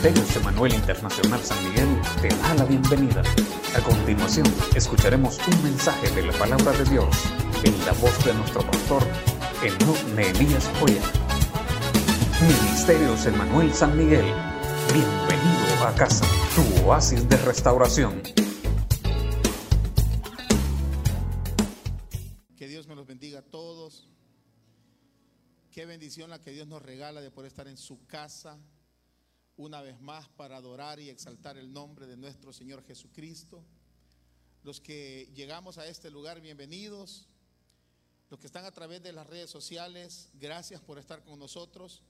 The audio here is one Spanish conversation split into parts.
Ministerios Emanuel Internacional San Miguel te da la bienvenida. A continuación, escucharemos un mensaje de la palabra de Dios en la voz de nuestro pastor, Enoch Nehemías Joya. Ministerios Emanuel San Miguel, bienvenido a casa, tu oasis de restauración. Que Dios me los bendiga a todos. Qué bendición la que Dios nos regala de poder estar en su casa una vez más para adorar y exaltar el nombre de nuestro Señor Jesucristo. Los que llegamos a este lugar, bienvenidos. Los que están a través de las redes sociales, gracias por estar con nosotros.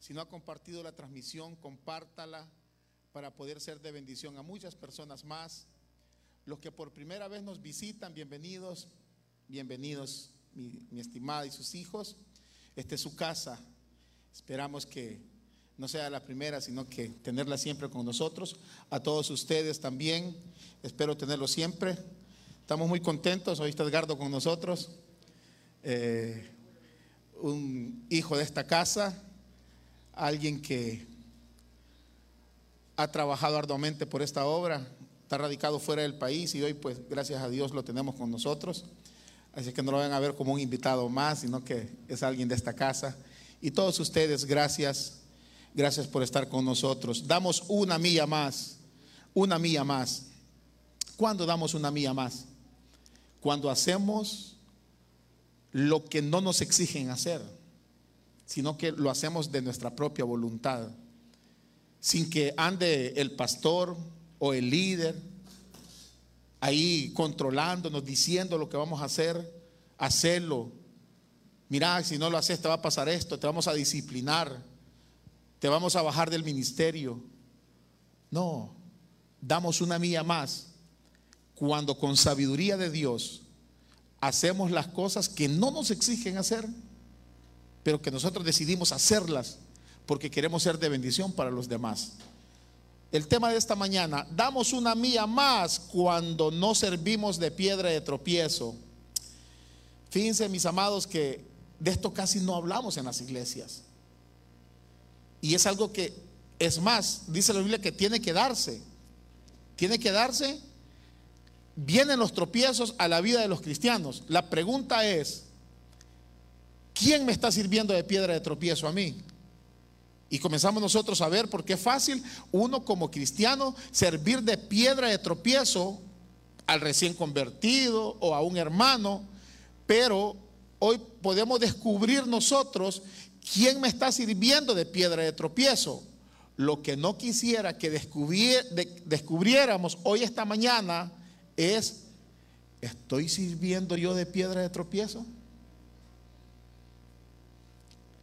Si no ha compartido la transmisión, compártala para poder ser de bendición a muchas personas más. Los que por primera vez nos visitan, bienvenidos, bienvenidos, mi, estimada y sus hijos. Esta es su casa. Esperamos que no sea la primera, sino que tenerla siempre con nosotros. A todos ustedes también, espero tenerlo siempre. Estamos muy contentos, hoy está Edgardo con nosotros, eh, un hijo de esta casa, alguien que ha trabajado arduamente por esta obra, está radicado fuera del país y hoy pues gracias a Dios lo tenemos con nosotros. Así que no lo van a ver como un invitado más, sino que es alguien de esta casa. Y todos ustedes, gracias Gracias por estar con nosotros. Damos una milla más, una milla más. ¿Cuándo damos una milla más? Cuando hacemos lo que no nos exigen hacer, sino que lo hacemos de nuestra propia voluntad, sin que ande el pastor o el líder ahí controlándonos, diciendo lo que vamos a hacer, hacerlo. Mira, si no lo haces te va a pasar esto, te vamos a disciplinar te vamos a bajar del ministerio. No, damos una milla más cuando con sabiduría de Dios hacemos las cosas que no nos exigen hacer, pero que nosotros decidimos hacerlas porque queremos ser de bendición para los demás. El tema de esta mañana, damos una milla más cuando no servimos de piedra de tropiezo. Fíjense, mis amados, que de esto casi no hablamos en las iglesias. Y es algo que, es más, dice la Biblia que tiene que darse. Tiene que darse. Vienen los tropiezos a la vida de los cristianos. La pregunta es, ¿quién me está sirviendo de piedra de tropiezo a mí? Y comenzamos nosotros a ver, porque es fácil uno como cristiano servir de piedra de tropiezo al recién convertido o a un hermano, pero hoy podemos descubrir nosotros ¿Quién me está sirviendo de piedra de tropiezo? Lo que no quisiera que descubriéramos hoy esta mañana es, ¿estoy sirviendo yo de piedra de tropiezo?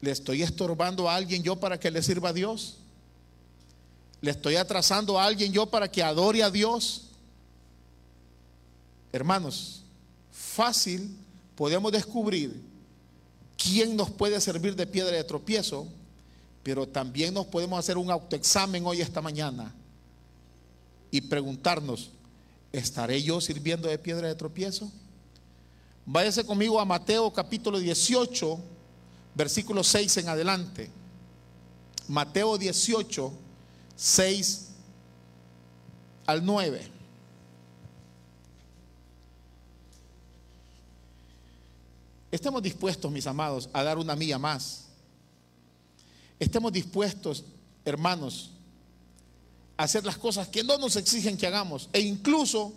¿Le estoy estorbando a alguien yo para que le sirva a Dios? ¿Le estoy atrasando a alguien yo para que adore a Dios? Hermanos, fácil podemos descubrir quién nos puede servir de piedra de tropiezo, pero también nos podemos hacer un autoexamen hoy esta mañana y preguntarnos, ¿estaré yo sirviendo de piedra de tropiezo? Váyase conmigo a Mateo capítulo 18, versículo 6 en adelante. Mateo 18, 6 al 9. Estemos dispuestos, mis amados, a dar una milla más. Estemos dispuestos, hermanos, a hacer las cosas que no nos exigen que hagamos. E incluso,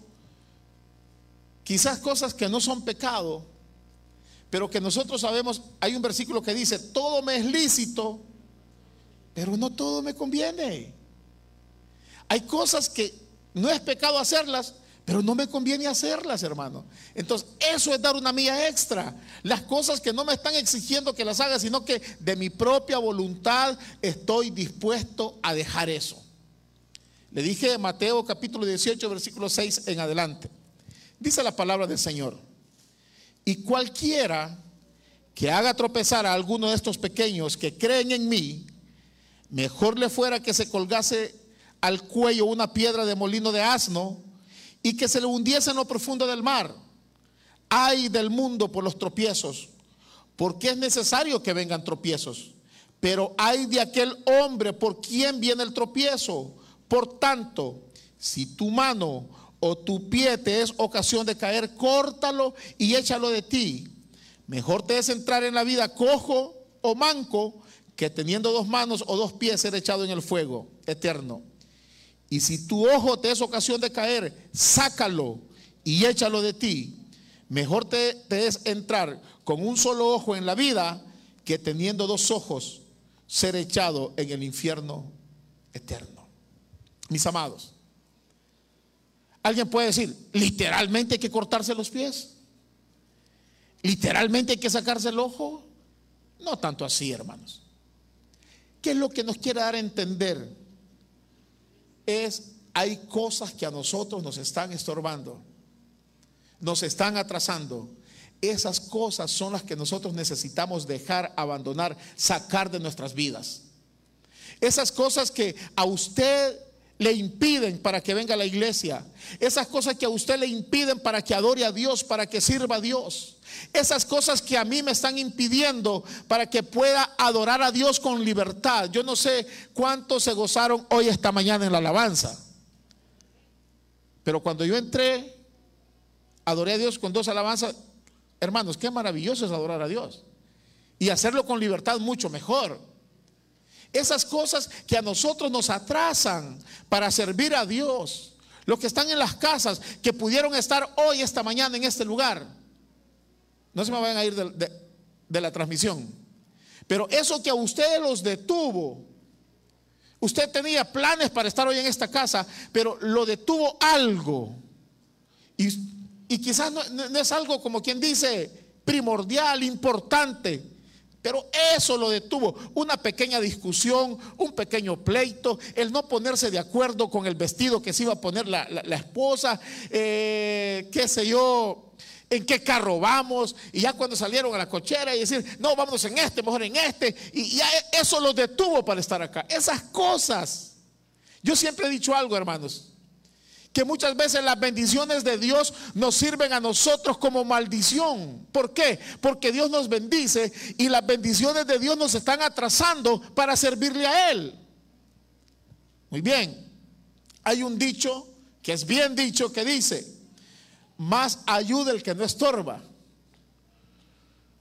quizás cosas que no son pecado, pero que nosotros sabemos, hay un versículo que dice, todo me es lícito, pero no todo me conviene. Hay cosas que no es pecado hacerlas, pero no me conviene hacerlas, hermano. Entonces, eso es dar una mía extra. Las cosas que no me están exigiendo que las haga, sino que de mi propia voluntad estoy dispuesto a dejar eso. Le dije Mateo capítulo 18, versículo 6 en adelante. Dice la palabra del Señor. Y cualquiera que haga tropezar a alguno de estos pequeños que creen en mí, mejor le fuera que se colgase al cuello una piedra de molino de asno y que se le hundiese en lo profundo del mar. Ay del mundo por los tropiezos, porque es necesario que vengan tropiezos. Pero hay de aquel hombre por quien viene el tropiezo. Por tanto, si tu mano o tu pie te es ocasión de caer, córtalo y échalo de ti. Mejor te es entrar en la vida cojo o manco que teniendo dos manos o dos pies ser echado en el fuego eterno. Y si tu ojo te es ocasión de caer, sácalo y échalo de ti. Mejor te, es entrar con un solo ojo en la vida que teniendo dos ojos ser echado en el infierno eterno. Mis amados, alguien puede decir, literalmente hay que cortarse los pies. Literalmente hay que sacarse el ojo. No tanto así, hermanos. ¿Qué es lo que nos quiere dar a entender? Es, hay cosas que a nosotros nos están estorbando, nos están atrasando. Esas cosas son las que nosotros necesitamos dejar, abandonar, sacar de nuestras vidas. Esas cosas que a usted le impiden para que venga a la iglesia. Esas cosas que a usted le impiden para que adore a Dios, para que sirva a Dios. Esas cosas que a mí me están impidiendo para que pueda adorar a Dios con libertad. Yo no sé cuántos se gozaron hoy esta mañana en la alabanza. Pero cuando yo entré, adoré a Dios con dos alabanzas. Hermanos, qué maravilloso es adorar a Dios. Y hacerlo con libertad mucho mejor. Esas cosas que a nosotros nos atrasan para servir a Dios. Los que están en las casas, que pudieron estar hoy, esta mañana, en este lugar. No se me vayan a ir de, la transmisión. Pero eso que a ustedes los detuvo, usted tenía planes para estar hoy en esta casa, pero lo detuvo algo. Y, y quizás no, es algo como quien dice primordial, importante, pero eso lo detuvo. Una pequeña discusión, un pequeño pleito, el no ponerse de acuerdo con el vestido que se iba a poner la, esposa, eh, qué sé yo, en qué carro vamos, y ya cuando salieron a la cochera y decir, no, vámonos en este, mejor en este, y ya eso los detuvo para estar acá. Esas cosas. Yo siempre he dicho algo, hermanos, que muchas veces las bendiciones de Dios nos sirven a nosotros como maldición. ¿Por qué? Porque Dios nos bendice y las bendiciones de Dios nos están atrasando para servirle a Él. Muy bien, hay un dicho que es bien dicho que dice, más ayuda el que no estorba.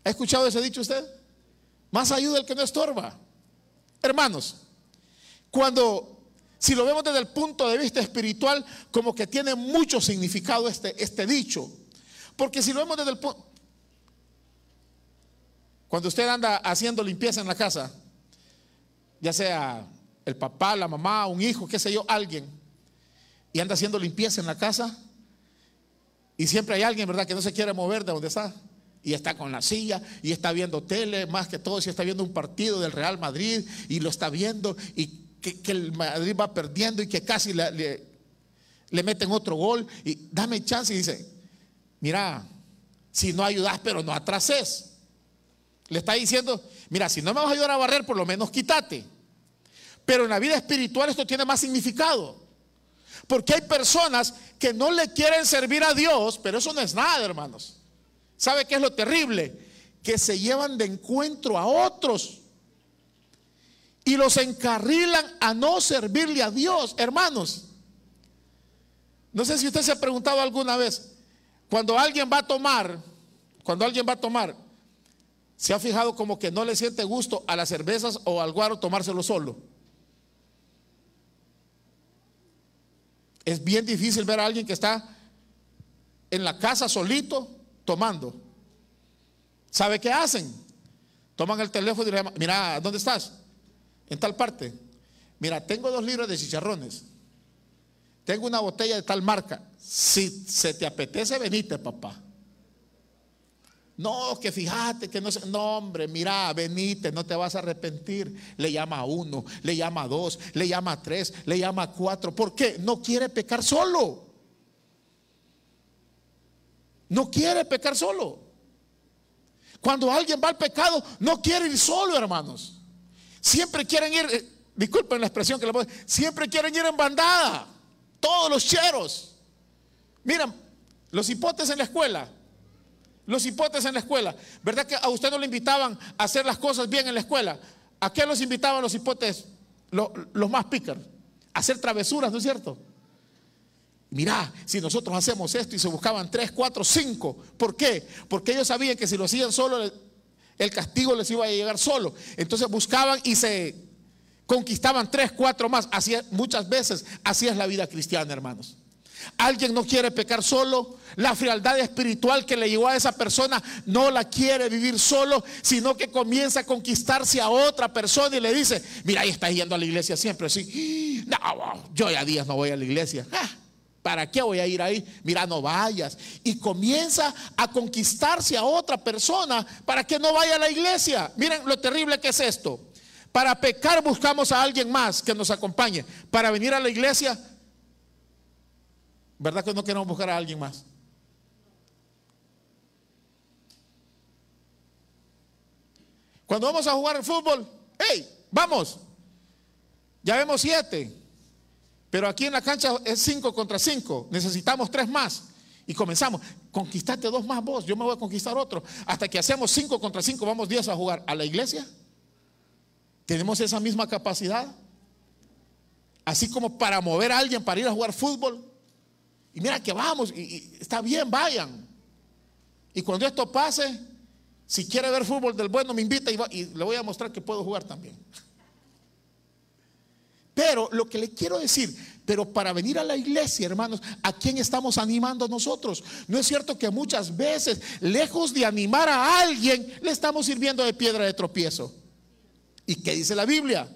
¿Ha escuchado ese dicho usted? Más ayuda el que no estorba. Hermanos, cuando, si lo vemos desde el punto de vista espiritual, como que tiene mucho significado este, este dicho. Porque si lo vemos desde el punto... Cuando usted anda haciendo limpieza en la casa, ya sea el papá, la mamá, un hijo, qué sé yo, alguien, y anda haciendo limpieza en la casa, y siempre hay alguien, ¿verdad?, que no se quiere mover de donde está. Y está con la silla y está viendo tele, más que todo si está viendo un partido del Real Madrid y lo está viendo y que, el Madrid va perdiendo y que casi le, meten otro gol. Y dame chance y dice, mira, si no ayudas, pero no atrases. Le está diciendo, mira, si no me vas a ayudar a barrer, por lo menos quítate. Pero en la vida espiritual esto tiene más significado. Porque hay personas que no le quieren servir a Dios, pero eso no es nada, hermanos. ¿Sabe qué es lo terrible? Que se llevan de encuentro a otros y los encarrilan a no servirle a Dios, hermanos. No sé si usted se ha preguntado alguna vez, cuando alguien va a tomar, cuando alguien va a tomar, se ha fijado como que no le siente gusto a las cervezas o al guaro tomárselo solo. Es bien difícil ver a alguien que está en la casa solito tomando. ¿Sabe qué hacen? Toman el teléfono y le llaman, mira, ¿dónde estás? En tal parte. Mira, tengo dos libros de chicharrones. Tengo una botella de tal marca. Si se te apetece, venite, papá. No, que fíjate que no sé. No, hombre, mira, venite, no te vas a arrepentir. Le llama a uno, le llama a dos, le llama a tres, le llama a cuatro. ¿Por qué? No quiere pecar solo. No quiere pecar solo. Cuando alguien va al pecado, no quiere ir solo, hermanos. Siempre quieren ir, eh, disculpen la expresión que le voy siempre quieren ir en bandada. Todos los cheros. Miren, los hipotes en la escuela los hipotes en la escuela. ¿Verdad que a usted no le invitaban a hacer las cosas bien en la escuela? ¿A qué los invitaban los hipotes, los más pícaros? A hacer travesuras, ¿no es cierto? Mirá, si nosotros hacemos esto y se buscaban tres, cuatro, cinco, ¿por qué? Porque ellos sabían que si lo hacían solo, el castigo les iba a llegar solo. Entonces buscaban y se conquistaban tres, cuatro más. Así muchas veces, así es la vida cristiana, hermanos. Alguien no quiere pecar solo. La frialdad espiritual que le llegó a esa persona no la quiere vivir solo, sino que comienza a conquistarse a otra persona y le dice, mira, ahí estás yendo a la iglesia siempre. Sí, no, yo ya días no voy a la iglesia. Ah, ¿Para qué voy a ir ahí? Mira, no vayas. Y comienza a conquistarse a otra persona para que no vaya a la iglesia. Miren lo terrible que es esto. Para pecar buscamos a alguien más que nos acompañe. Para venir a la iglesia ¿Verdad que no queremos buscar a alguien más? Cuando vamos a jugar al fútbol, ¡hey! ¡Vamos! Ya vemos siete. Pero aquí en la cancha es cinco contra cinco. Necesitamos tres más. Y comenzamos. Conquistate dos más vos. Yo me voy a conquistar otro. Hasta que hacemos cinco contra cinco, vamos diez a jugar. ¿A la iglesia? ¿Tenemos esa misma capacidad? Así como para mover a alguien para ir a jugar fútbol. Y mira que vamos, y, está bien, vayan. Y cuando esto pase, si quiere ver fútbol del bueno, me invita y le voy a mostrar que puedo jugar también. Pero lo que le quiero decir, pero para venir a la iglesia, hermanos, ¿a quién estamos animando nosotros? No es cierto que muchas veces, lejos de animar a alguien, le estamos sirviendo de piedra de tropiezo. ¿Y qué dice la Biblia?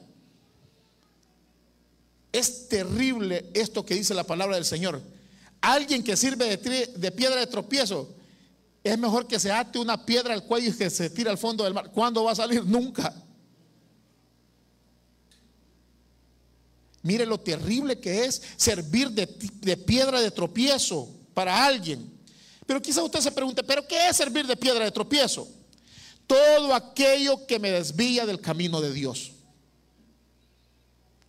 Es terrible esto que dice la palabra del Señor. Alguien que sirve de, piedra de tropiezo es mejor que se ate una piedra al cuello y que se tire al fondo del mar. ¿Cuándo va a salir? Nunca. Mire lo terrible que es servir de, piedra de tropiezo para alguien. Pero quizá usted se pregunte, ¿pero qué es servir de piedra de tropiezo? Todo aquello que me desvía del camino de Dios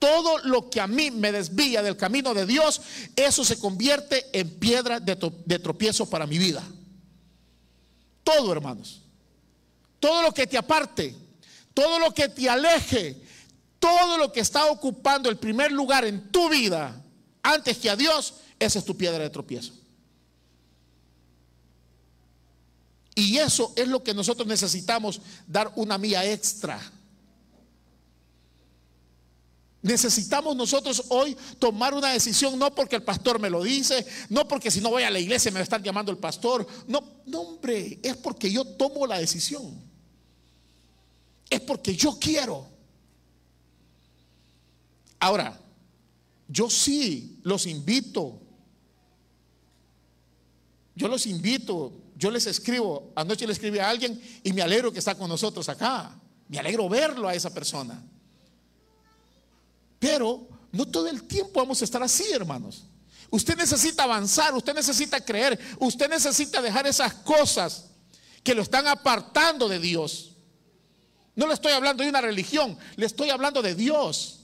todo lo que a mí me desvía del camino de Dios, eso se convierte en piedra de, tropiezo para mi vida. Todo, hermanos. Todo lo que te aparte, todo lo que te aleje, todo lo que está ocupando el primer lugar en tu vida antes que a Dios, esa es tu piedra de tropiezo. Y eso es lo que nosotros necesitamos dar una mía extra. Necesitamos nosotros hoy tomar una decisión, no porque el pastor me lo dice, no porque si no voy a la iglesia me va a estar llamando el pastor. No, no, hombre, es porque yo tomo la decisión. Es porque yo quiero. Ahora, yo sí los invito. Yo los invito, yo les escribo, anoche le escribí a alguien y me alegro que está con nosotros acá. Me alegro verlo a esa persona. Pero no todo el tiempo vamos a estar así, hermanos. Usted necesita avanzar, usted necesita creer, usted necesita dejar esas cosas que lo están apartando de Dios. No le estoy hablando de una religión, le estoy hablando de Dios.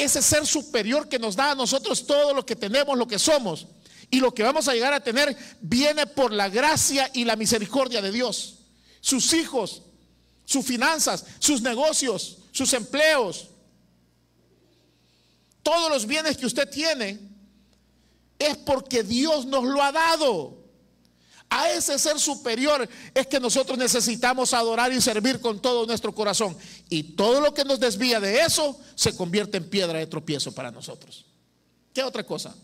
Ese ser superior que nos da a nosotros todo lo que tenemos, lo que somos y lo que vamos a llegar a tener viene por la gracia y la misericordia de Dios. Sus hijos, sus finanzas, sus negocios, sus empleos, todos los bienes que usted tiene es porque Dios nos lo ha dado. A ese ser superior es que nosotros necesitamos adorar y servir con todo nuestro corazón. Y todo lo que nos desvía de eso se convierte en piedra de tropiezo para nosotros. ¿Qué otra cosa?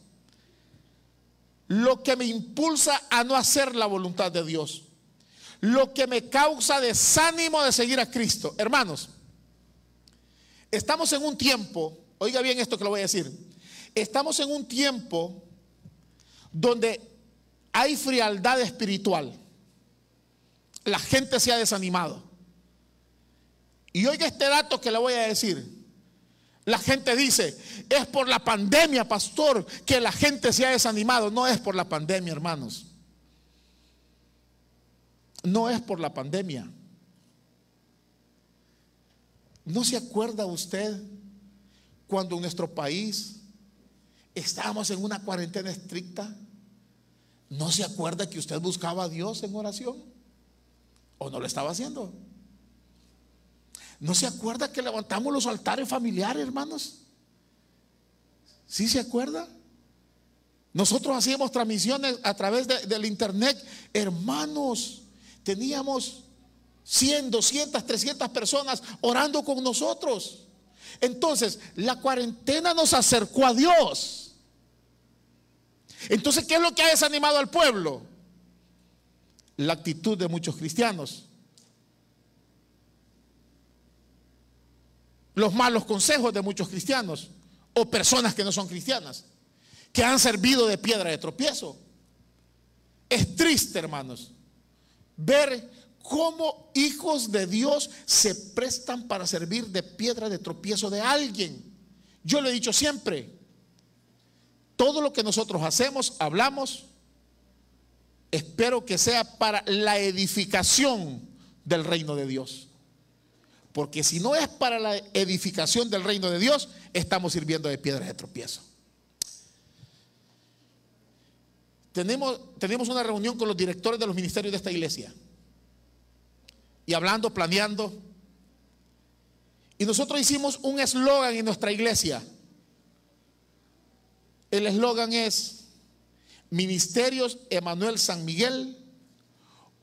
Lo que me impulsa a no hacer la voluntad de Dios. Lo que me causa desánimo de seguir a Cristo. Hermanos, estamos en un tiempo Oiga bien esto que lo voy a decir. Estamos en un tiempo donde hay frialdad espiritual. La gente se ha desanimado. Y oiga este dato que le voy a decir. La gente dice, es por la pandemia, pastor, que la gente se ha desanimado. No es por la pandemia, hermanos. No es por la pandemia. ¿No se acuerda usted cuando en nuestro país estábamos en una cuarentena estricta, ¿no se acuerda que usted buscaba a Dios en oración? ¿O no lo estaba haciendo? ¿No se acuerda que levantamos los altares familiares, hermanos? ¿Sí se acuerda? Nosotros hacíamos transmisiones a través del internet. Hermanos, teníamos 100, 200, 300 personas orando con nosotros. Entonces, la cuarentena nos acercó a Dios. Entonces, ¿qué es lo que ha desanimado al pueblo? La actitud de muchos cristianos. Los malos consejos de muchos cristianos o personas que no son cristianas que han servido de piedra de tropiezo. Es triste, hermanos, ver cómo hijos de Dios se prestan para servir de piedra de tropiezo de alguien. Yo lo he dicho siempre, todo lo que nosotros hacemos, hablamos, espero que sea para la edificación del reino de Dios. Porque si no es para la edificación del reino de Dios, estamos sirviendo de piedra de tropiezo. tenemos, tenemos una reunión con los directores de los ministerios de esta iglesia. Y hablando, planeando. Y nosotros hicimos un eslogan en nuestra iglesia. El eslogan es Ministerios Emanuel San Miguel,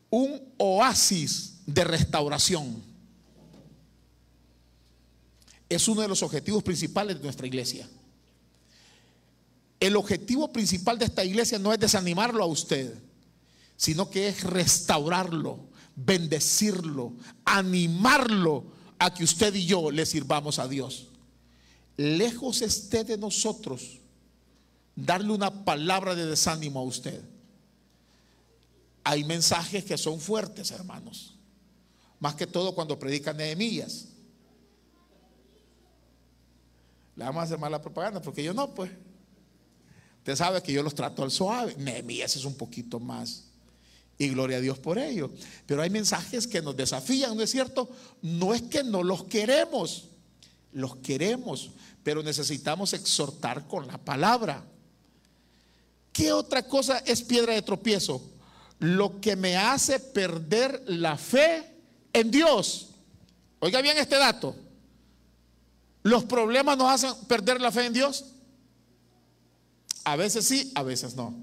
un oasis de restauración. Es uno de los objetivos principales de nuestra iglesia. El objetivo principal de esta iglesia no es desanimarlo a usted, sino que es restaurarlo, bendecirlo, animarlo a que usted y yo le sirvamos a Dios. Lejos esté de nosotros darle una palabra de desánimo a usted. Hay mensajes que son fuertes, hermanos. Más que todo cuando predican Nehemías. Le vamos a hacer mala propaganda porque yo no, pues. Usted sabe que yo los trato al suave. Nehemías es un poquito más. Y gloria a Dios por ello. Pero hay mensajes que nos desafían, ¿no es cierto? No es que no los queremos. Los queremos. Pero necesitamos exhortar con la palabra. ¿Qué otra cosa es piedra de tropiezo? Lo que me hace perder la fe en Dios. Oiga bien este dato. ¿Los problemas nos hacen perder la fe en Dios? A veces sí, a veces no.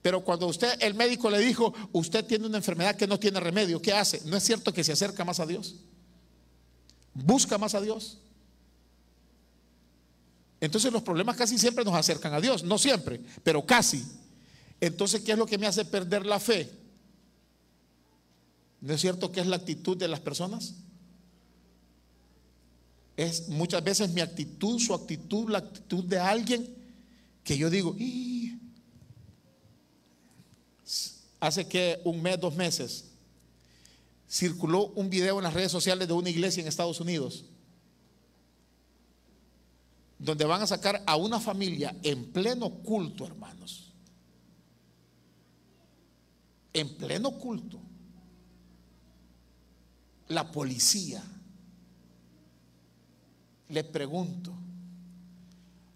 Pero cuando usted, el médico le dijo, usted tiene una enfermedad que no tiene remedio, ¿qué hace? ¿No es cierto que se acerca más a Dios? Busca más a Dios. Entonces los problemas casi siempre nos acercan a Dios, no siempre, pero casi. Entonces, ¿qué es lo que me hace perder la fe? ¿No es cierto que es la actitud de las personas? Es muchas veces mi actitud, su actitud, la actitud de alguien que yo digo, hace que un mes, dos meses, circuló un video en las redes sociales de una iglesia en Estados Unidos, donde van a sacar a una familia en pleno culto, hermanos. En pleno culto. La policía. Le pregunto,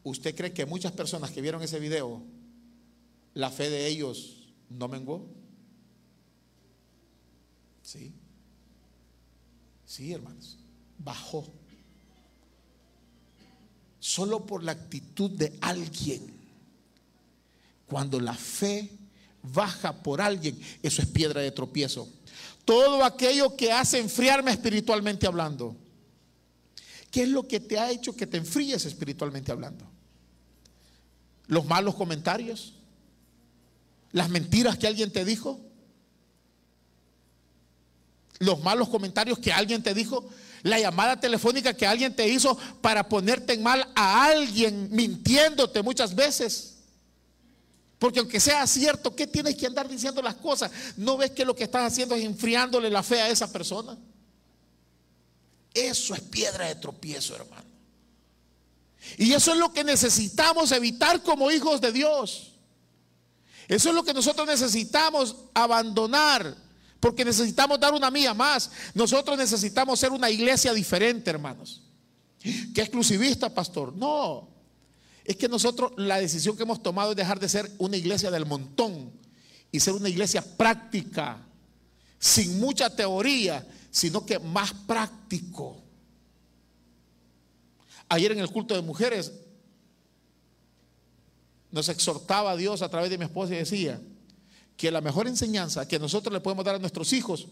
¿Usted cree que muchas personas que vieron ese video, la fe de ellos no menguó? Sí. Sí, hermanos. Bajó. Solo por la actitud de alguien. Cuando la fe baja por alguien, eso es piedra de tropiezo. Todo aquello que hace enfriarme espiritualmente hablando. ¿Qué es lo que te ha hecho que te enfríes espiritualmente hablando? los malos comentarios, las mentiras que alguien te dijo, los malos comentarios que alguien te dijo, la llamada telefónica que alguien te hizo para ponerte en mal a alguien mintiéndote muchas veces. Porque aunque sea cierto, ¿qué tienes que andar diciendo las cosas? ¿No ves que lo que estás haciendo es enfriándole la fe a esa persona? Eso es piedra de tropiezo, hermano. Y eso es lo que necesitamos evitar como hijos de Dios. Eso es lo que nosotros necesitamos abandonar, porque necesitamos dar una mía más. Nosotros necesitamos ser una iglesia diferente, hermanos. ¿Qué exclusivista, pastor? No. Es que nosotros la decisión que hemos tomado es dejar de ser una iglesia del montón y ser una iglesia práctica, sin mucha teoría, sino que más práctico. Ayer en el culto de mujeres nos exhortaba a Dios a través de mi esposa y decía que la mejor enseñanza que nosotros le podemos dar a nuestros hijos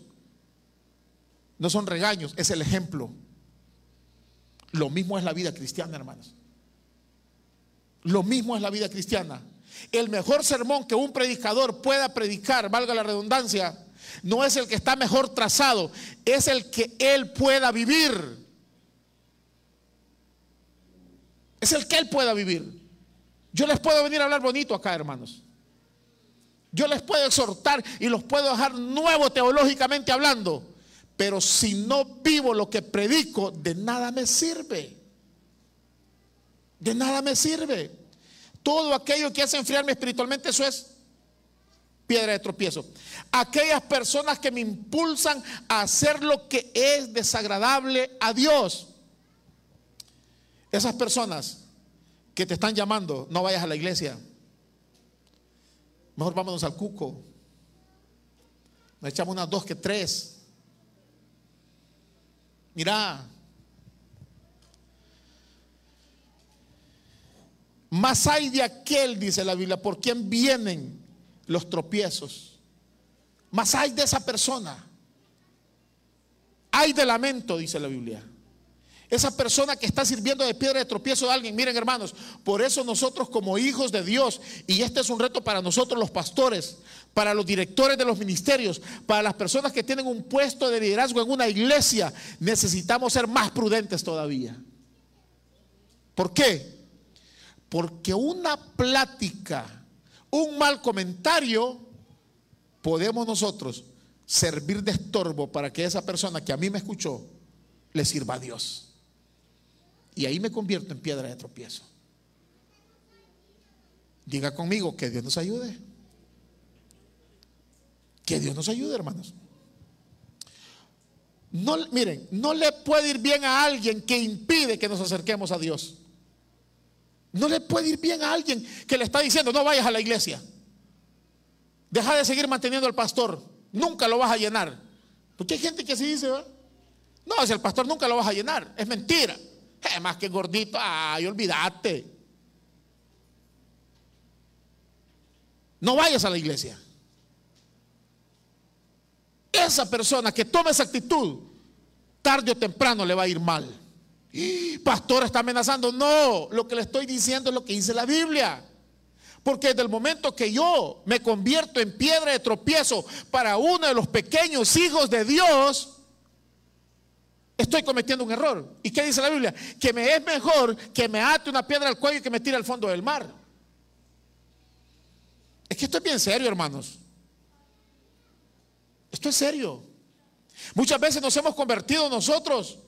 no son regaños, es el ejemplo. Lo mismo es la vida cristiana, hermanos. Lo mismo es la vida cristiana. El mejor sermón que un predicador pueda predicar, valga la redundancia, no es el que está mejor trazado, es el que él pueda vivir. Es el que él pueda vivir. Yo les puedo venir a hablar bonito acá, hermanos. Yo les puedo exhortar y los puedo dejar nuevo teológicamente hablando. Pero si no vivo lo que predico, de nada me sirve. De nada me sirve. Todo aquello que hace enfriarme espiritualmente, eso es piedra de tropiezo. Aquellas personas que me impulsan a hacer lo que es desagradable a Dios. Esas personas que te están llamando, no vayas a la iglesia. Mejor vámonos al cuco. Nos echamos unas dos que tres. Mira. Más hay de aquel, dice la Biblia, por quien vienen los tropiezos. Más hay de esa persona. Hay de lamento, dice la Biblia. Esa persona que está sirviendo de piedra de tropiezo de alguien. Miren hermanos, por eso nosotros como hijos de Dios, y este es un reto para nosotros los pastores, para los directores de los ministerios, para las personas que tienen un puesto de liderazgo en una iglesia, necesitamos ser más prudentes todavía. ¿Por qué? Porque una plática, un mal comentario, podemos nosotros servir de estorbo para que esa persona que a mí me escuchó le sirva a Dios. Y ahí me convierto en piedra de tropiezo. Diga conmigo que Dios nos ayude. Que Dios nos ayude, hermanos. No, miren, no le puede ir bien a alguien que impide que nos acerquemos a Dios. No le puede ir bien a alguien que le está diciendo, no vayas a la iglesia. Deja de seguir manteniendo al pastor. Nunca lo vas a llenar. Porque hay gente que así dice, no, si el pastor nunca lo vas a llenar. Es mentira. Es más que gordito, ay, olvídate. No vayas a la iglesia. Esa persona que toma esa actitud, tarde o temprano le va a ir mal. Pastor está amenazando. No, lo que le estoy diciendo es lo que dice la Biblia. Porque desde el momento que yo me convierto en piedra de tropiezo para uno de los pequeños hijos de Dios, estoy cometiendo un error. ¿Y qué dice la Biblia? Que me es mejor que me ate una piedra al cuello y que me tire al fondo del mar. Es que esto es bien serio, hermanos. Esto es serio. Muchas veces nos hemos convertido nosotros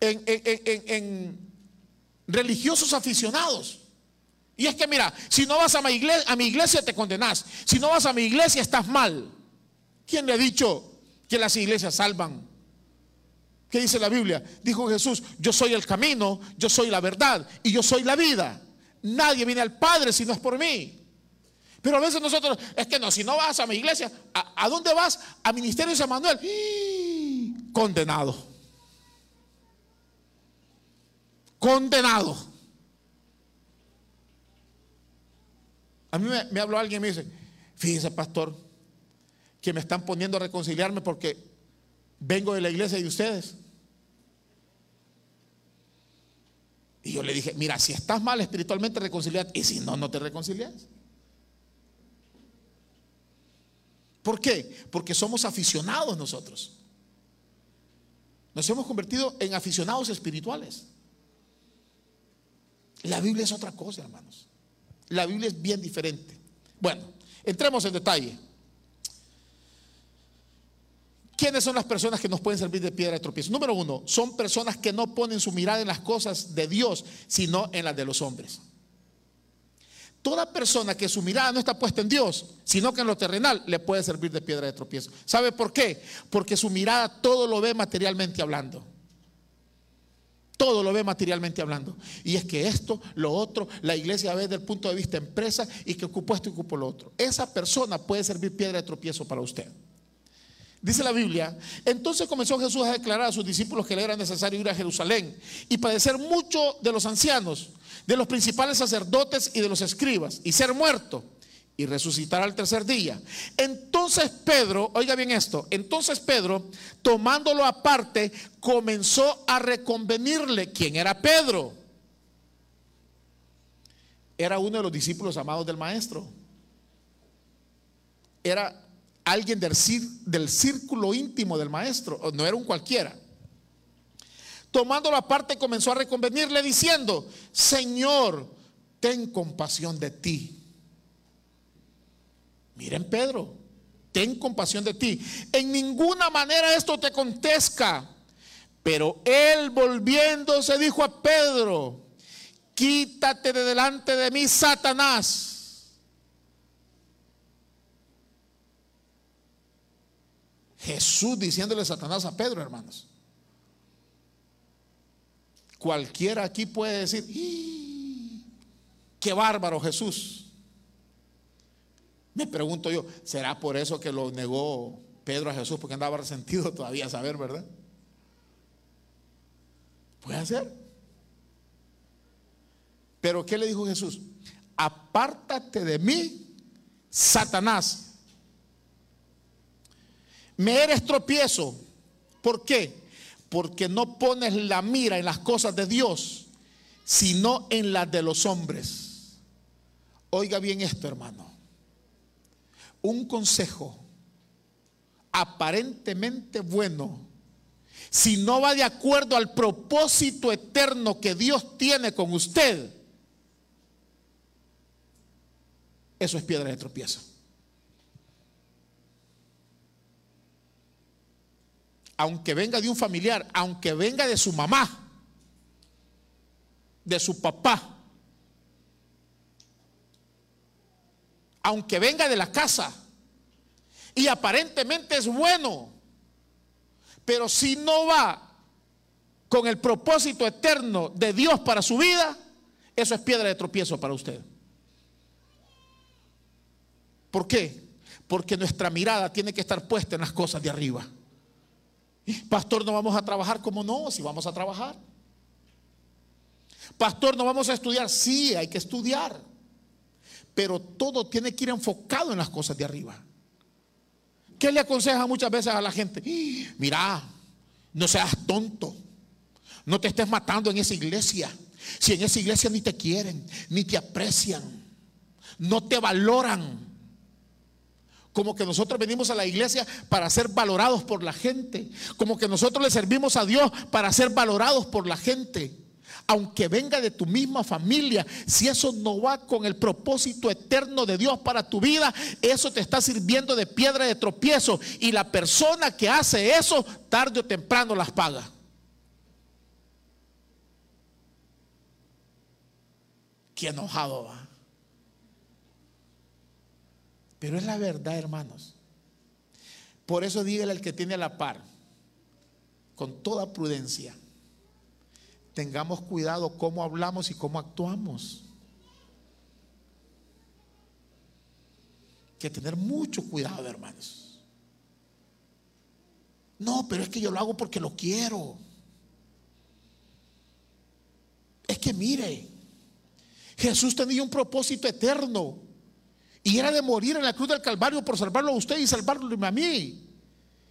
en, en religiosos aficionados. Y es que mira, si no vas a mi, iglesia, a mi iglesia te condenas. Si no vas a mi iglesia estás mal. ¿Quién le ha dicho que las iglesias salvan? ¿Qué dice la Biblia? Dijo Jesús, yo soy el camino, yo soy la verdad y yo soy la vida. Nadie viene al Padre si no es por mí. Pero a veces nosotros, es que no, si no vas a mi iglesia, ¿a, dónde vas? A Ministerio de San Manuel. Condenado. Condenado. A mí me, me habló alguien y me dice, fíjese pastor, que me están poniendo a reconciliarme porque vengo de la iglesia de ustedes. Y yo le dije, mira, si estás mal espiritualmente, reconciliate. Y si no, no te reconcilias. ¿Por qué? Porque somos aficionados nosotros. Nos hemos convertido en aficionados espirituales. La Biblia es otra cosa, hermanos. La Biblia es bien diferente. Bueno, entremos en detalle. ¿Quiénes son las personas que nos pueden servir de piedra de tropiezo? Número uno, son personas que no ponen su mirada en las cosas de Dios, sino en las de los hombres. Toda persona que su mirada no está puesta en Dios, sino que en lo terrenal, le puede servir de piedra de tropiezo. ¿Sabe por qué? Porque su mirada todo lo ve materialmente hablando. Todo lo ve materialmente hablando. Y es que esto, lo otro, la iglesia ve desde el punto de vista empresa y que ocupo esto y ocupo lo otro. Esa persona puede servir piedra de tropiezo para usted. Dice la Biblia, entonces comenzó Jesús a declarar a sus discípulos que le era necesario ir a Jerusalén y padecer mucho de los ancianos, de los principales sacerdotes y de los escribas, y ser muerto y resucitar al tercer día. Entonces Pedro, oiga bien esto, entonces Pedro, tomándolo aparte, comenzó a reconvenirle quién era Pedro. Era uno de los discípulos amados del maestro. Era alguien del, círculo íntimo del maestro, no era un cualquiera. Tomándolo aparte comenzó a reconvenirle diciendo, Señor, ten compasión de ti. Miren Pedro, ten compasión de ti. En ninguna manera esto te contesca. Pero él volviéndose dijo a Pedro, quítate de delante de mí, Satanás Jesús diciéndole a Satanás a Pedro, hermanos. Cualquiera aquí puede decir, qué bárbaro Jesús. Me pregunto yo, ¿será por eso que lo negó Pedro a Jesús? Porque andaba resentido todavía saber, ¿verdad? Puede ser. Pero ¿qué le dijo Jesús? Apártate de mí, Satanás me eres tropiezo. ¿Por qué? Porque no pones la mira en las cosas de Dios, sino en las de los hombres. Oiga bien esto, hermano. Un consejo aparentemente bueno, si no va de acuerdo al propósito eterno que Dios tiene con usted, eso es piedra de tropiezo. Aunque venga de un familiar, aunque venga de su mamá, de su papá, aunque venga de la casa, y aparentemente es bueno, pero si no va con el propósito eterno de Dios para su vida, eso es piedra de tropiezo para usted. ¿Por qué? Porque nuestra mirada tiene que estar puesta en las cosas de arriba. Pastor, no vamos a trabajar como no, si vamos a trabajar. Pastor, no vamos a estudiar, sí, hay que estudiar. Pero todo tiene que ir enfocado en las cosas de arriba. ¿Qué le aconseja muchas veces a la gente? Mira, no seas tonto. No te estés matando en esa iglesia. Si en esa iglesia ni te quieren, ni te aprecian, no te valoran. Como que nosotros venimos a la iglesia para ser valorados por la gente. Como que nosotros le servimos a Dios para ser valorados por la gente. Aunque venga de tu misma familia, si eso no va con el propósito eterno de Dios para tu vida, eso te está sirviendo de piedra de tropiezo. Y la persona que hace eso, tarde o temprano las paga. Qué enojado va. Pero es la verdad, hermanos. Por eso dígale al que tiene la par, con toda prudencia, tengamos cuidado cómo hablamos y cómo actuamos. que tener mucho cuidado, hermanos. No, pero es que yo lo hago porque lo quiero. Es que mire, Jesús tenía un propósito eterno. Y era de morir en la cruz del Calvario por salvarlo a usted y salvarlo a mí.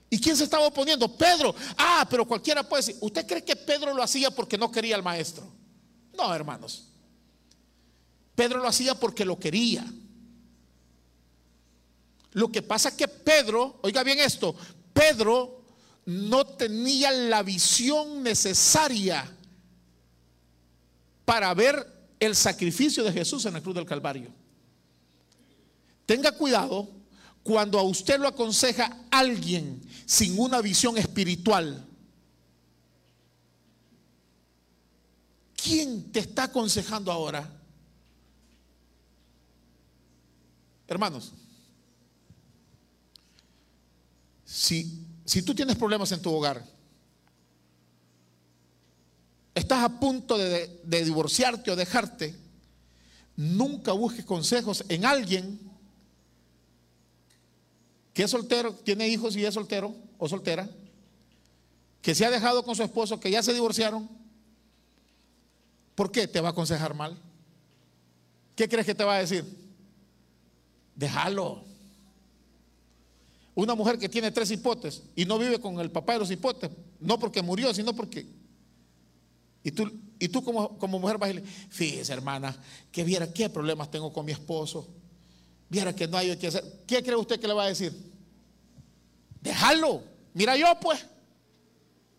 ¿Y quién se estaba oponiendo? Pedro. Ah, pero cualquiera puede decir, ¿usted cree que Pedro lo hacía porque no quería al maestro? No, hermanos. Pedro lo hacía porque lo quería. Lo que pasa es que Pedro, oiga bien esto, Pedro no tenía la visión necesaria para ver el sacrificio de Jesús en la cruz del Calvario. Tenga cuidado cuando a usted lo aconseja alguien sin una visión espiritual. ¿Quién te está aconsejando ahora? Hermanos, si, si tú tienes problemas en tu hogar, estás a punto de, de divorciarte o dejarte, nunca busques consejos en alguien que es soltero, tiene hijos y es soltero o soltera, que se ha dejado con su esposo, que ya se divorciaron, ¿por qué te va a aconsejar mal? ¿Qué crees que te va a decir? Déjalo. Una mujer que tiene tres hipotes y no vive con el papá de los hipotes, no porque murió, sino porque... Y tú, y tú como, mujer vas a decirle, fíjese hermana, que viera qué problemas tengo con mi esposo, viera que no hay que hacer. ¿Qué cree usted que le va a decir? Déjalo. Mira yo pues.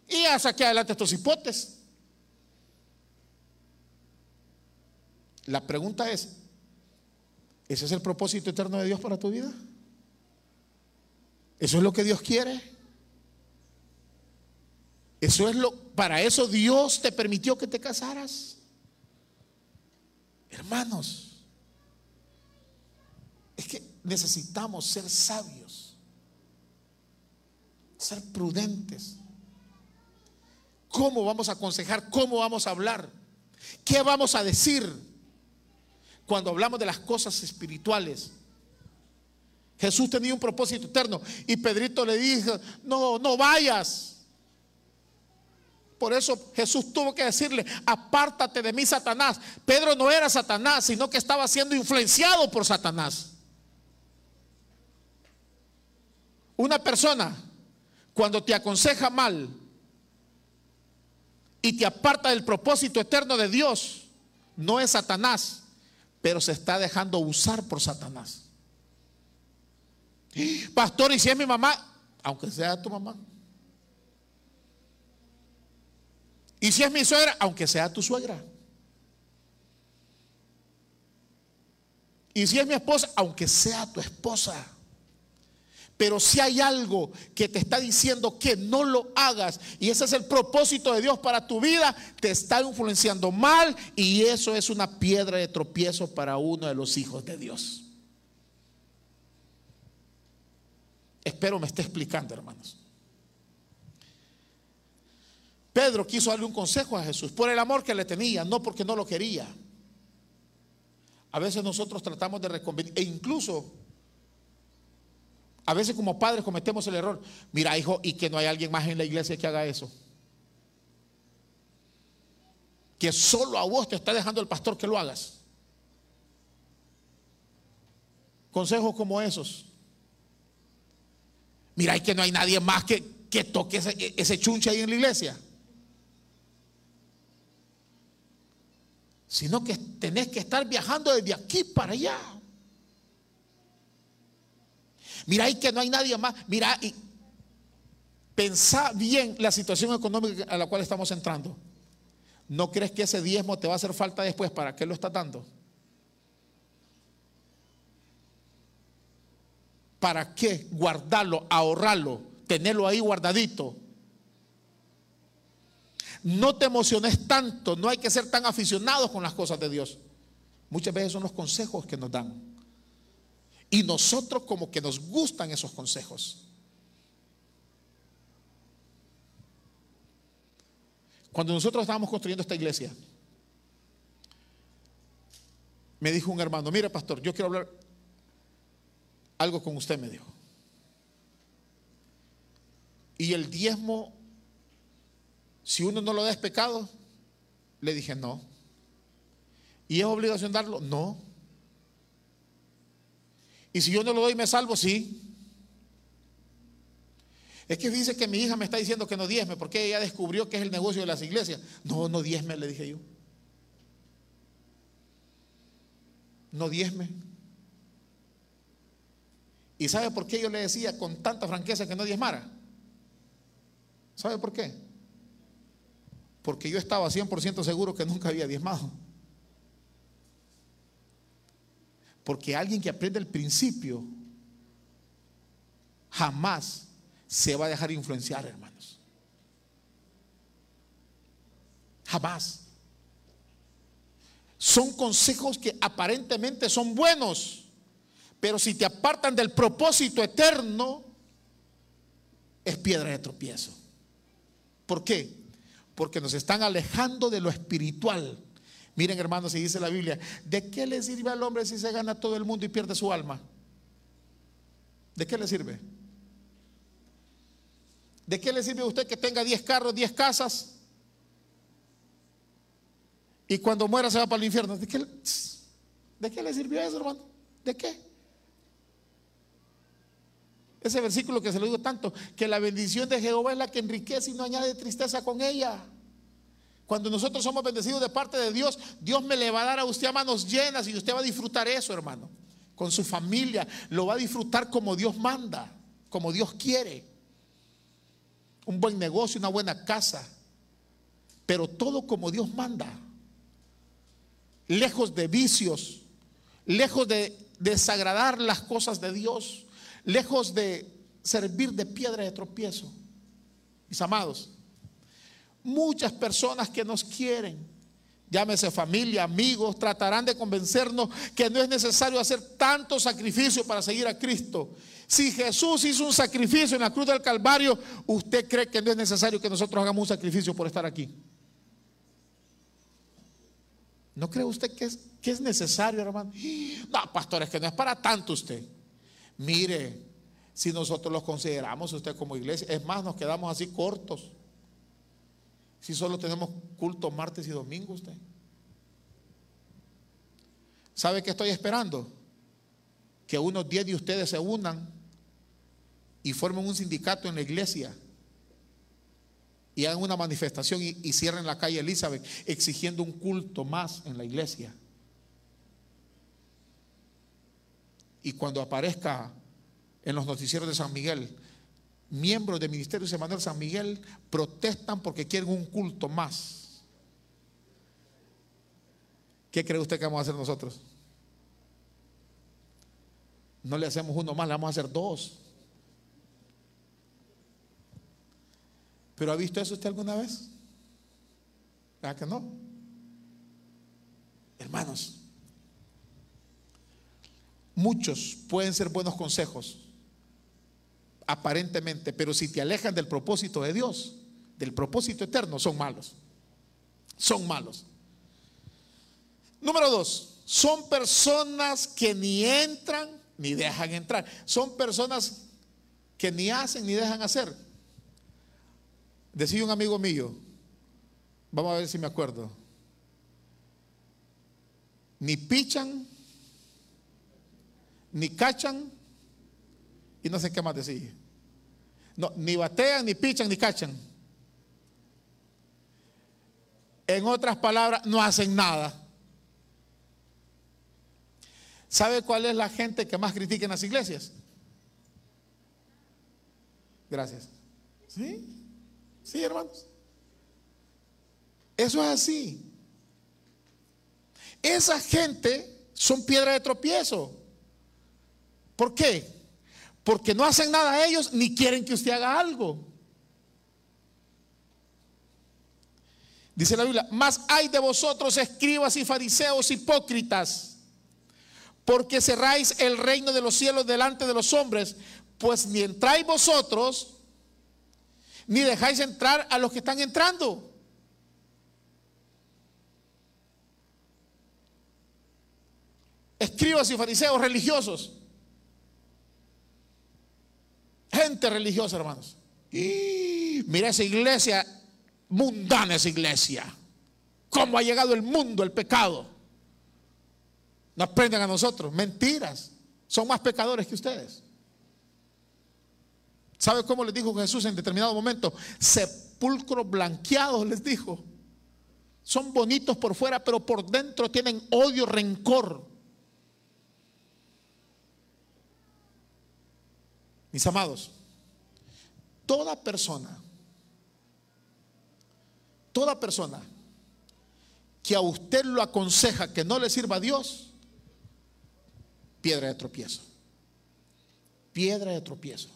Y ya saqué adelante estos hipotes. La pregunta es, ¿ese es el propósito eterno de Dios para tu vida? ¿Eso es lo que Dios quiere? Eso es lo para eso Dios te permitió que te casaras. Hermanos, necesitamos ser sabios, ser prudentes. ¿Cómo vamos a aconsejar? ¿Cómo vamos a hablar? ¿Qué vamos a decir cuando hablamos de las cosas espirituales? Jesús tenía un propósito eterno y Pedrito le dijo, no, no vayas. Por eso Jesús tuvo que decirle, apártate de mí, Satanás. Pedro no era Satanás, sino que estaba siendo influenciado por Satanás. Una persona, cuando te aconseja mal y te aparta del propósito eterno de Dios, no es Satanás, pero se está dejando usar por Satanás. Pastor, y si es mi mamá, aunque sea tu mamá. Y si es mi suegra, aunque sea tu suegra. Y si es mi esposa, aunque sea tu esposa. Pero si hay algo que te está diciendo que no lo hagas y ese es el propósito de Dios para tu vida, te está influenciando mal y eso es una piedra de tropiezo para uno de los hijos de Dios. Espero me esté explicando, hermanos. Pedro quiso darle un consejo a Jesús por el amor que le tenía, no porque no lo quería. A veces nosotros tratamos de reconvenir, e incluso a veces como padres cometemos el error. Mira, hijo, y que no hay alguien más en la iglesia que haga eso. Que solo a vos te está dejando el pastor que lo hagas. Consejos como esos. Mira, y que no hay nadie más que, que toque ese, ese chunche ahí en la iglesia. sino que tenés que estar viajando desde aquí para allá. Mira ahí que no hay nadie más. Mira y pensá bien la situación económica a la cual estamos entrando. ¿No crees que ese diezmo te va a hacer falta después? ¿Para qué lo estás dando? ¿Para qué guardarlo, ahorrarlo, tenerlo ahí guardadito? No te emociones tanto, no hay que ser tan aficionados con las cosas de Dios. Muchas veces son los consejos que nos dan. Y nosotros como que nos gustan esos consejos. Cuando nosotros estábamos construyendo esta iglesia, me dijo un hermano, mire pastor, yo quiero hablar algo con usted, me dijo. Y el diezmo si uno no lo da es pecado. Le dije, no. ¿Y es obligación darlo? No. ¿Y si yo no lo doy me salvo? Sí. Es que dice que mi hija me está diciendo que no diezme porque ella descubrió que es el negocio de las iglesias. No, no diezme, le dije yo. No diezme. ¿Y sabe por qué yo le decía con tanta franqueza que no diezmara? ¿Sabe por qué? porque yo estaba 100% seguro que nunca había diezmado. Porque alguien que aprende el principio jamás se va a dejar influenciar, hermanos. Jamás. Son consejos que aparentemente son buenos, pero si te apartan del propósito eterno, es piedra de tropiezo. ¿Por qué? porque nos están alejando de lo espiritual. Miren hermanos, si dice la Biblia, ¿de qué le sirve al hombre si se gana todo el mundo y pierde su alma? ¿De qué le sirve? ¿De qué le sirve a usted que tenga 10 carros, 10 casas? Y cuando muera se va para el infierno. ¿De qué, ¿De qué le sirvió eso, hermano? ¿De qué? Ese versículo que se lo digo tanto, que la bendición de Jehová es la que enriquece y no añade tristeza con ella. Cuando nosotros somos bendecidos de parte de Dios, Dios me le va a dar a usted a manos llenas y usted va a disfrutar eso, hermano. Con su familia, lo va a disfrutar como Dios manda, como Dios quiere. Un buen negocio, una buena casa, pero todo como Dios manda. Lejos de vicios, lejos de desagradar las cosas de Dios lejos de servir de piedra de tropiezo. Mis amados, muchas personas que nos quieren, llámese familia, amigos, tratarán de convencernos que no es necesario hacer tanto sacrificio para seguir a Cristo. Si Jesús hizo un sacrificio en la cruz del Calvario, ¿usted cree que no es necesario que nosotros hagamos un sacrificio por estar aquí? ¿No cree usted que es, que es necesario, hermano? No, pastor, es que no es para tanto usted. Mire, si nosotros los consideramos usted como iglesia, es más, nos quedamos así cortos. Si solo tenemos culto martes y domingo usted. ¿Sabe qué estoy esperando? Que unos 10 de ustedes se unan y formen un sindicato en la iglesia y hagan una manifestación y, y cierren la calle Elizabeth exigiendo un culto más en la iglesia. Y cuando aparezca en los noticieros de San Miguel, miembros del Ministerio de Manuel San Miguel protestan porque quieren un culto más. ¿Qué cree usted que vamos a hacer nosotros? No le hacemos uno más, le vamos a hacer dos. ¿Pero ha visto eso usted alguna vez? ¿Verdad que no? Hermanos, Muchos pueden ser buenos consejos, aparentemente, pero si te alejan del propósito de Dios, del propósito eterno, son malos. Son malos. Número dos, son personas que ni entran ni dejan entrar. Son personas que ni hacen ni dejan hacer. Decía un amigo mío, vamos a ver si me acuerdo, ni pichan ni cachan y no sé qué más decir. No, ni batean, ni pichan, ni cachan. En otras palabras, no hacen nada. ¿Sabe cuál es la gente que más critica en las iglesias? Gracias. ¿Sí? Sí, hermanos. Eso es así. Esa gente son piedra de tropiezo. ¿Por qué? Porque no hacen nada ellos ni quieren que usted haga algo. Dice la Biblia, más hay de vosotros escribas y fariseos hipócritas, porque cerráis el reino de los cielos delante de los hombres, pues ni entráis vosotros, ni dejáis entrar a los que están entrando. Escribas y fariseos religiosos Gente religiosa, hermanos. Y mira esa iglesia, mundana esa iglesia. ¿Cómo ha llegado el mundo, el pecado? No aprenden a nosotros. Mentiras. Son más pecadores que ustedes. ¿Sabe cómo les dijo Jesús en determinado momento? Sepulcros blanqueados les dijo. Son bonitos por fuera, pero por dentro tienen odio, rencor. Mis amados, toda persona, toda persona que a usted lo aconseja que no le sirva a Dios, piedra de tropiezo. Piedra de tropiezo.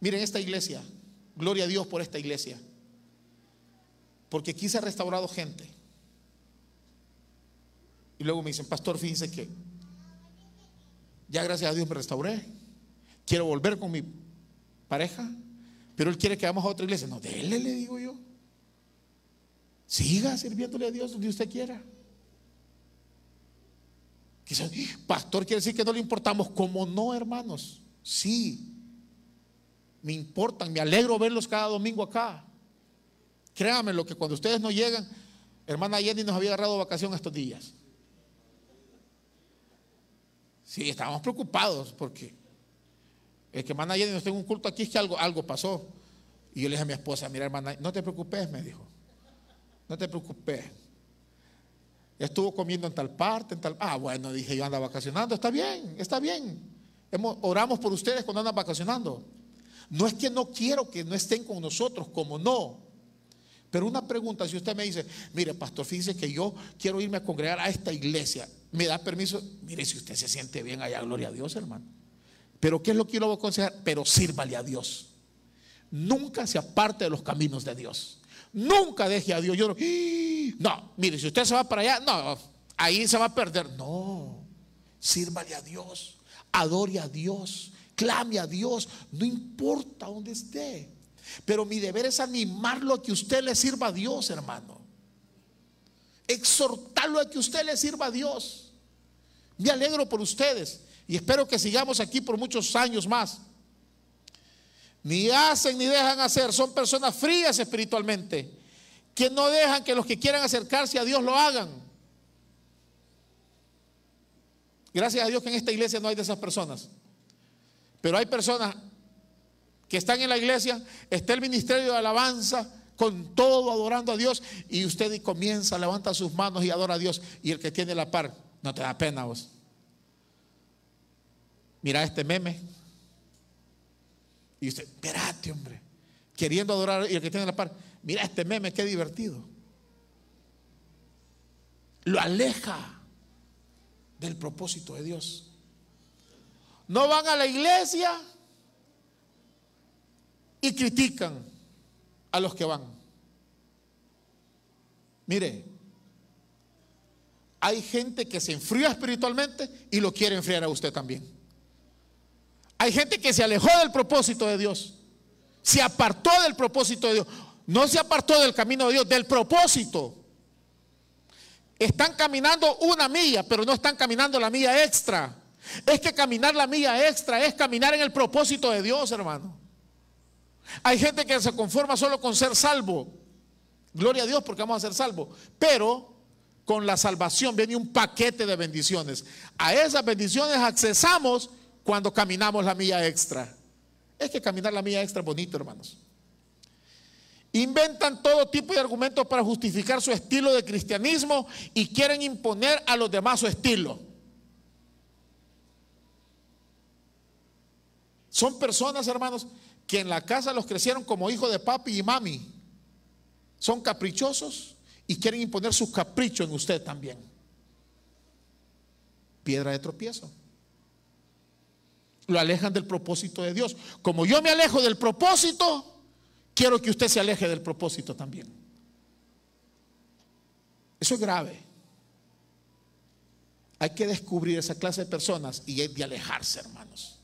Miren esta iglesia, gloria a Dios por esta iglesia, porque aquí se ha restaurado gente. Y luego me dicen, pastor, fíjense que ya gracias a Dios me restauré. Quiero volver con mi pareja. Pero él quiere que vamos a otra iglesia. No, déle, le digo yo. Siga sirviéndole a Dios donde usted quiera. Pastor quiere decir que no le importamos. Como no, hermanos. Sí. Me importan, me alegro verlos cada domingo acá. Créanme lo que cuando ustedes no llegan, hermana Jenny nos había agarrado vacación estos días. Sí, estábamos preocupados porque el que hermana Jenny nos tenga un culto aquí es que algo, algo pasó. Y yo le dije a mi esposa, mira hermana, no te preocupes, me dijo. No te preocupes. Estuvo comiendo en tal parte, en tal. Ah, bueno, dije yo anda vacacionando, está bien, está bien. oramos por ustedes cuando andan vacacionando. No es que no quiero que no estén con nosotros, como no. Pero una pregunta, si usted me dice, mire, pastor, fíjese que yo quiero irme a congregar a esta iglesia, ¿me da permiso? Mire, si usted se siente bien allá, gloria a Dios, hermano. Pero ¿qué es lo que yo le voy a aconsejar? Pero sírvale a Dios. Nunca se aparte de los caminos de Dios. Nunca deje a Dios. Yo no, no, mire, si usted se va para allá, no, ahí se va a perder. No, sírvale a Dios, adore a Dios, clame a Dios, no importa dónde esté. Pero mi deber es animarlo a que usted le sirva a Dios, hermano. Exhortarlo a que usted le sirva a Dios. Me alegro por ustedes y espero que sigamos aquí por muchos años más. Ni hacen ni dejan hacer, son personas frías espiritualmente, que no dejan que los que quieran acercarse a Dios lo hagan. Gracias a Dios que en esta iglesia no hay de esas personas. Pero hay personas que están en la iglesia, está el ministerio de alabanza, con todo adorando a Dios, y usted comienza, levanta sus manos y adora a Dios, y el que tiene la par, no te da pena vos. Mira este meme. Y usted, espérate, hombre, queriendo adorar, y el que tiene la par, mira este meme, qué divertido. Lo aleja del propósito de Dios. No van a la iglesia y critican a los que van. Mire, hay gente que se enfría espiritualmente y lo quiere enfriar a usted también. Hay gente que se alejó del propósito de Dios, se apartó del propósito de Dios, no se apartó del camino de Dios, del propósito. Están caminando una milla, pero no están caminando la milla extra. Es que caminar la milla extra es caminar en el propósito de Dios, hermano. Hay gente que se conforma solo con ser salvo. Gloria a Dios porque vamos a ser salvos. Pero con la salvación viene un paquete de bendiciones. A esas bendiciones accesamos cuando caminamos la milla extra. Es que caminar la milla extra es bonito, hermanos. Inventan todo tipo de argumentos para justificar su estilo de cristianismo y quieren imponer a los demás su estilo. Son personas, hermanos, que en la casa los crecieron como hijos de papi y mami. Son caprichosos y quieren imponer su capricho en usted también. Piedra de tropiezo. Lo alejan del propósito de Dios. Como yo me alejo del propósito, quiero que usted se aleje del propósito también. Eso es grave. Hay que descubrir esa clase de personas y hay de alejarse, hermanos.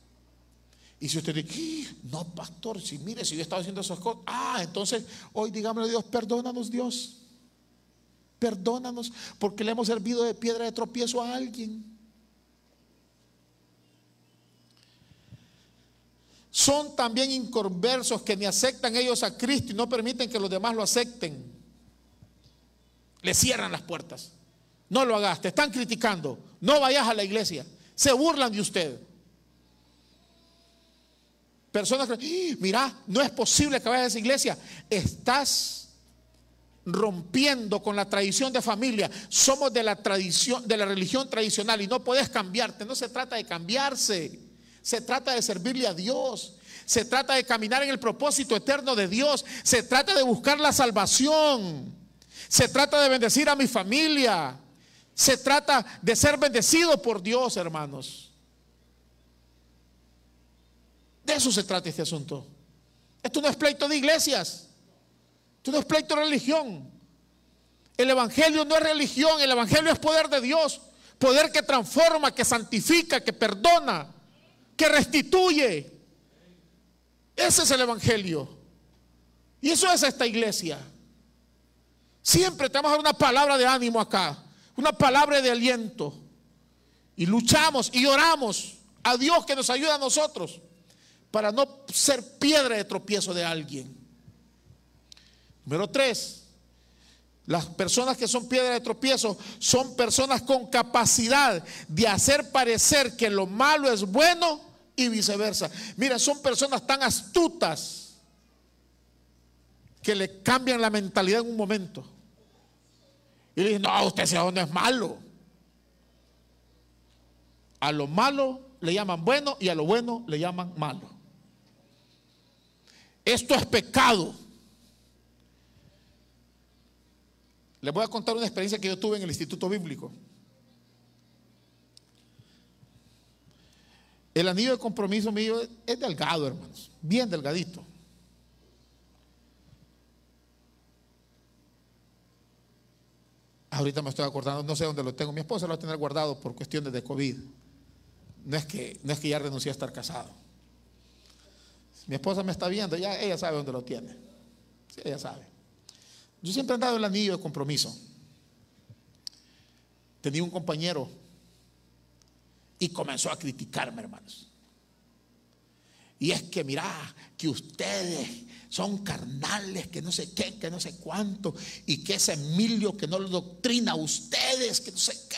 Y si usted dice, no, pastor, si mire, si yo estaba haciendo esas cosas, ah, entonces hoy digámosle a Dios, perdónanos Dios, perdónanos, porque le hemos servido de piedra de tropiezo a alguien. Son también inconversos que ni aceptan ellos a Cristo y no permiten que los demás lo acepten. Le cierran las puertas. No lo hagas, te están criticando. No vayas a la iglesia. Se burlan de usted. Personas que, mira, no es posible que vayas a esa iglesia. Estás rompiendo con la tradición de familia. Somos de la tradición, de la religión tradicional y no puedes cambiarte. No se trata de cambiarse. Se trata de servirle a Dios. Se trata de caminar en el propósito eterno de Dios. Se trata de buscar la salvación. Se trata de bendecir a mi familia. Se trata de ser bendecido por Dios, hermanos. De eso se trata este asunto. Esto no es pleito de iglesias. Esto no es pleito de religión. El Evangelio no es religión, el Evangelio es poder de Dios. Poder que transforma, que santifica, que perdona, que restituye. Ese es el Evangelio. Y eso es esta iglesia. Siempre te vamos a dar una palabra de ánimo acá, una palabra de aliento. Y luchamos y oramos a Dios que nos ayude a nosotros para no ser piedra de tropiezo de alguien. Número tres, las personas que son piedra de tropiezo son personas con capacidad de hacer parecer que lo malo es bueno y viceversa. Mira, son personas tan astutas que le cambian la mentalidad en un momento. Y le dicen, no, usted sabe dónde es malo. A lo malo le llaman bueno y a lo bueno le llaman malo. Esto es pecado. Les voy a contar una experiencia que yo tuve en el Instituto Bíblico. El anillo de compromiso mío es delgado, hermanos, bien delgadito. Ahorita me estoy acordando, no sé dónde lo tengo. Mi esposa lo va a tener guardado por cuestiones de COVID. No es que, no es que ya renuncié a estar casado. Mi esposa me está viendo, ella sabe dónde lo tiene. Sí, ella sabe. Yo siempre he dado el anillo de compromiso. Tenía un compañero y comenzó a criticarme, hermanos. Y es que, mira, que ustedes son carnales, que no sé qué, que no sé cuánto, y que ese Emilio que no lo doctrina a ustedes, que no sé qué.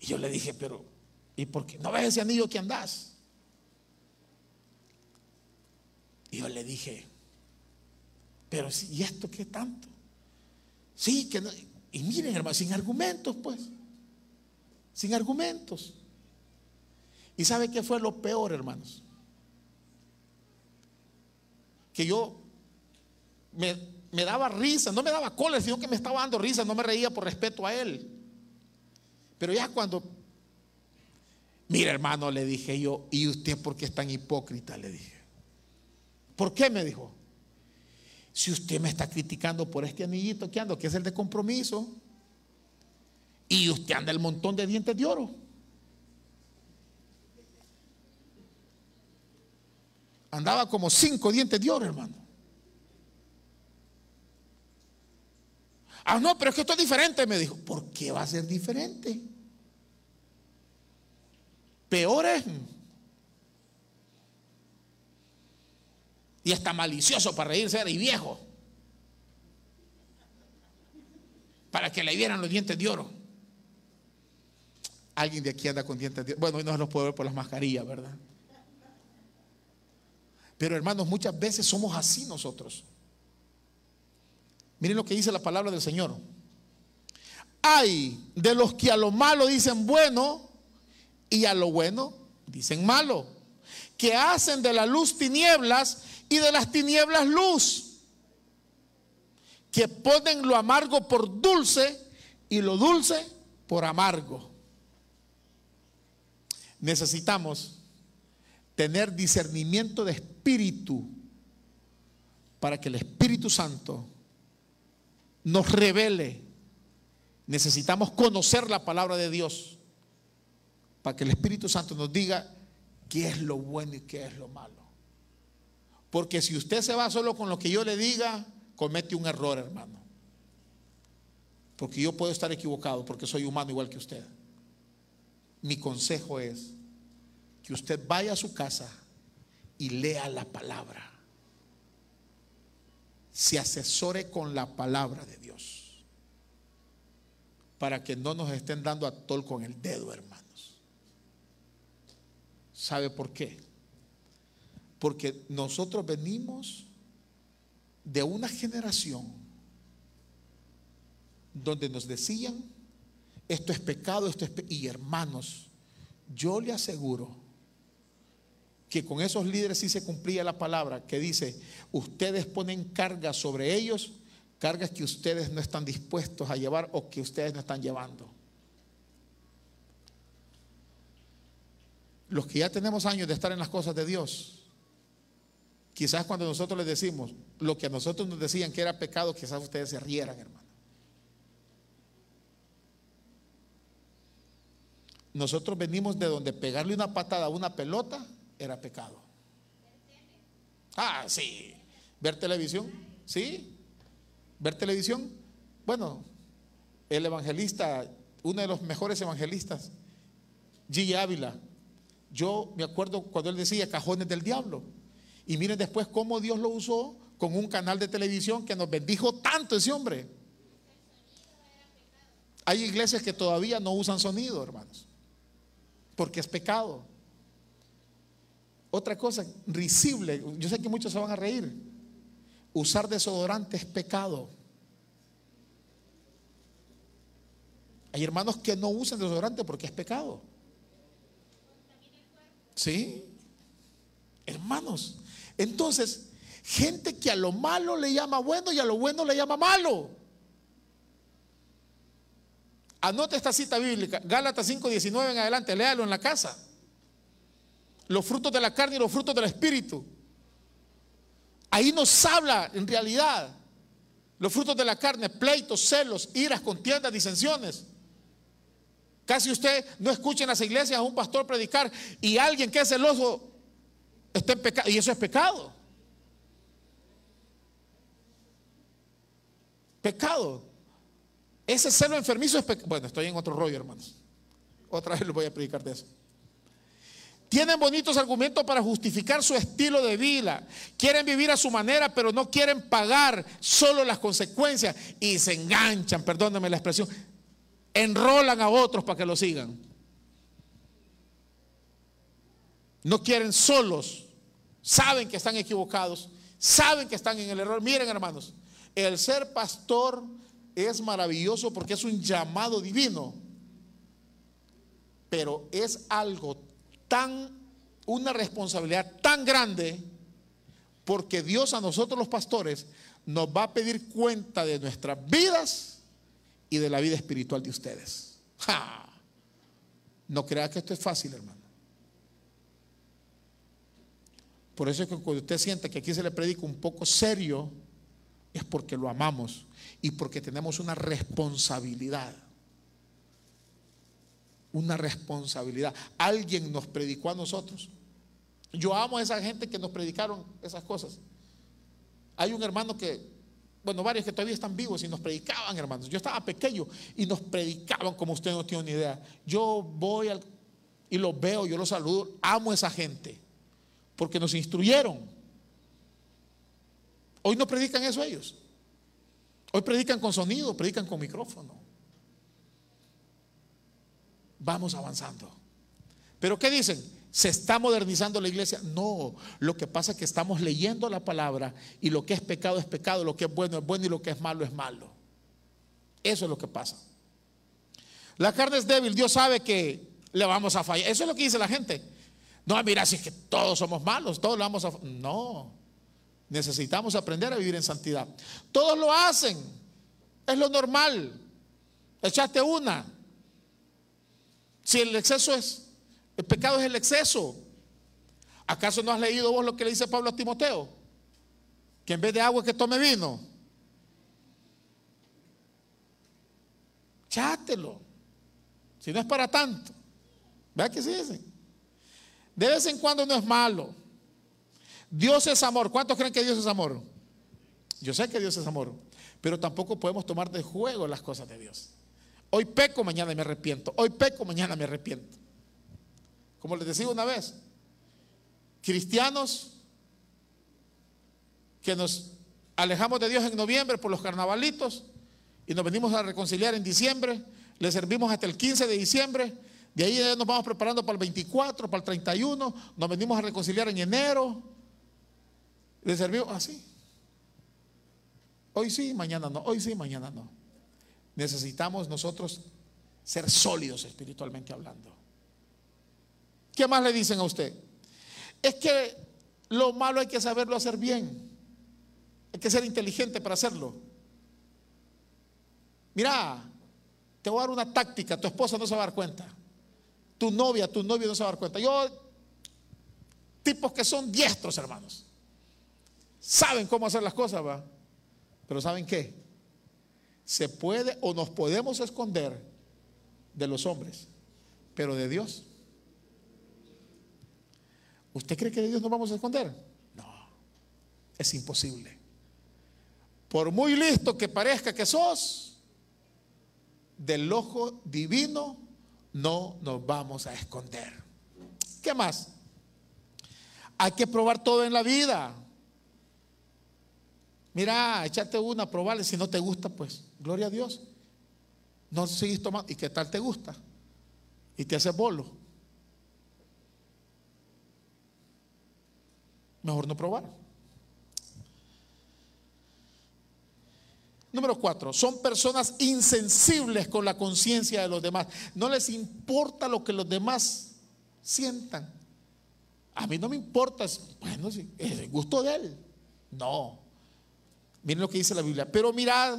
Y yo le dije, pero, ¿y por qué? ¿No ves ese anillo que andás? Y yo le dije, pero ¿y esto qué tanto? Sí, que no. Y miren, hermano, sin argumentos, pues. Sin argumentos. ¿Y sabe qué fue lo peor, hermanos? Que yo me, me daba risa, no me daba cola, sino que me estaba dando risa, no me reía por respeto a él. Pero ya cuando, mira hermano, le dije yo, ¿y usted por qué es tan hipócrita? Le dije. ¿Por qué? Me dijo. Si usted me está criticando por este anillito que ando, que es el de compromiso, y usted anda el montón de dientes de oro. Andaba como cinco dientes de oro, hermano. Ah, no, pero es que esto es diferente, me dijo. ¿Por qué va a ser diferente? Peor es. Y está malicioso para reírse y viejo. Para que le vieran los dientes de oro. Alguien de aquí anda con dientes de oro. Bueno, hoy no los puedo ver por las mascarillas, ¿verdad? Pero hermanos, muchas veces somos así nosotros. Miren lo que dice la palabra del Señor. Hay de los que a lo malo dicen bueno y a lo bueno dicen malo. Que hacen de la luz tinieblas y de las tinieblas luz. Que ponen lo amargo por dulce y lo dulce por amargo. Necesitamos tener discernimiento de espíritu para que el Espíritu Santo nos revele. Necesitamos conocer la palabra de Dios para que el Espíritu Santo nos diga qué es lo bueno y qué es lo malo. Porque si usted se va solo con lo que yo le diga, comete un error, hermano. Porque yo puedo estar equivocado porque soy humano igual que usted. Mi consejo es que usted vaya a su casa y lea la palabra. Se asesore con la palabra de Dios. Para que no nos estén dando a tol con el dedo, hermanos. ¿Sabe por qué? Porque nosotros venimos de una generación donde nos decían, esto es pecado, esto es pecado. Y hermanos, yo le aseguro que con esos líderes sí se cumplía la palabra que dice, ustedes ponen cargas sobre ellos, cargas que ustedes no están dispuestos a llevar o que ustedes no están llevando. Los que ya tenemos años de estar en las cosas de Dios, Quizás cuando nosotros les decimos lo que a nosotros nos decían que era pecado, quizás ustedes se rieran, hermano. Nosotros venimos de donde pegarle una patada a una pelota era pecado. Ah, sí. ¿Ver televisión? ¿Sí? ¿Ver televisión? Bueno, el evangelista uno de los mejores evangelistas, G. Ávila, yo me acuerdo cuando él decía cajones del diablo. Y miren después cómo Dios lo usó con un canal de televisión que nos bendijo tanto ese hombre. Hay iglesias que todavía no usan sonido, hermanos, porque es pecado. Otra cosa, risible, yo sé que muchos se van a reír. Usar desodorante es pecado. Hay hermanos que no usan desodorante porque es pecado. Sí, hermanos. Entonces, gente que a lo malo le llama bueno y a lo bueno le llama malo. Anote esta cita bíblica, Gálatas 5:19 en adelante, léalo en la casa. Los frutos de la carne y los frutos del espíritu. Ahí nos habla en realidad los frutos de la carne, pleitos, celos, iras, contiendas, disensiones. Casi usted no escucha en las iglesias a un pastor predicar y alguien que es celoso está en pecado. Y eso es pecado. Pecado. Ese celo enfermizo es pecado. Bueno, estoy en otro rollo, hermanos. Otra vez les voy a predicar de eso. Tienen bonitos argumentos para justificar su estilo de vida. Quieren vivir a su manera, pero no quieren pagar solo las consecuencias y se enganchan, perdónenme la expresión, enrolan a otros para que lo sigan. No quieren solos, saben que están equivocados, saben que están en el error. Miren hermanos, el ser pastor es maravilloso porque es un llamado divino, pero es algo tan, una responsabilidad tan grande, porque Dios a nosotros los pastores nos va a pedir cuenta de nuestras vidas y de la vida espiritual de ustedes. No crea que esto es fácil, hermano. Por eso es que cuando usted siente que aquí se le predica un poco serio, es porque lo amamos y porque tenemos una responsabilidad una responsabilidad. Alguien nos predicó a nosotros. Yo amo a esa gente que nos predicaron esas cosas. Hay un hermano que, bueno, varios que todavía están vivos y nos predicaban, hermanos. Yo estaba pequeño y nos predicaban como usted no tiene ni idea. Yo voy al, y los veo, yo los saludo. Amo a esa gente porque nos instruyeron. Hoy no predican eso ellos. Hoy predican con sonido, predican con micrófono vamos avanzando. Pero ¿qué dicen? ¿Se está modernizando la iglesia? No, lo que pasa es que estamos leyendo la palabra y lo que es pecado es pecado, lo que es bueno es bueno y lo que es malo es malo. Eso es lo que pasa. La carne es débil, Dios sabe que le vamos a fallar. Eso es lo que dice la gente. No, mira, si es que todos somos malos, todos le vamos a... No, necesitamos aprender a vivir en santidad. Todos lo hacen, es lo normal. Echaste una, si el exceso es, el pecado es el exceso. ¿Acaso no has leído vos lo que le dice Pablo a Timoteo? Que en vez de agua que tome vino. Chátelo. Si no es para tanto. Vea que sí. De vez en cuando no es malo. Dios es amor. ¿Cuántos creen que Dios es amor? Yo sé que Dios es amor. Pero tampoco podemos tomar de juego las cosas de Dios. Hoy peco, mañana me arrepiento. Hoy peco, mañana me arrepiento. Como les decía una vez, cristianos que nos alejamos de Dios en noviembre por los carnavalitos y nos venimos a reconciliar en diciembre, le servimos hasta el 15 de diciembre, de ahí nos vamos preparando para el 24, para el 31, nos venimos a reconciliar en enero, le servimos así. Hoy sí, mañana no, hoy sí, mañana no necesitamos nosotros ser sólidos espiritualmente hablando. ¿Qué más le dicen a usted? Es que lo malo hay que saberlo hacer bien. Hay que ser inteligente para hacerlo. Mira, te voy a dar una táctica, tu esposa no se va a dar cuenta. Tu novia, tu novio no se va a dar cuenta. Yo, tipos que son diestros, hermanos. Saben cómo hacer las cosas, va. Pero ¿saben qué? se puede o nos podemos esconder de los hombres, pero de Dios. ¿Usted cree que de Dios nos vamos a esconder? No, es imposible. Por muy listo que parezca que sos, del ojo divino no nos vamos a esconder. ¿Qué más? Hay que probar todo en la vida. Mira, échate una, probarle. Si no te gusta, pues, gloria a Dios. No sigues tomando. ¿Y qué tal te gusta? Y te hace bolo. Mejor no probar. Número cuatro, son personas insensibles con la conciencia de los demás. No les importa lo que los demás sientan. A mí no me importa, bueno, es el gusto de él. No. Miren lo que dice la Biblia. Pero mirad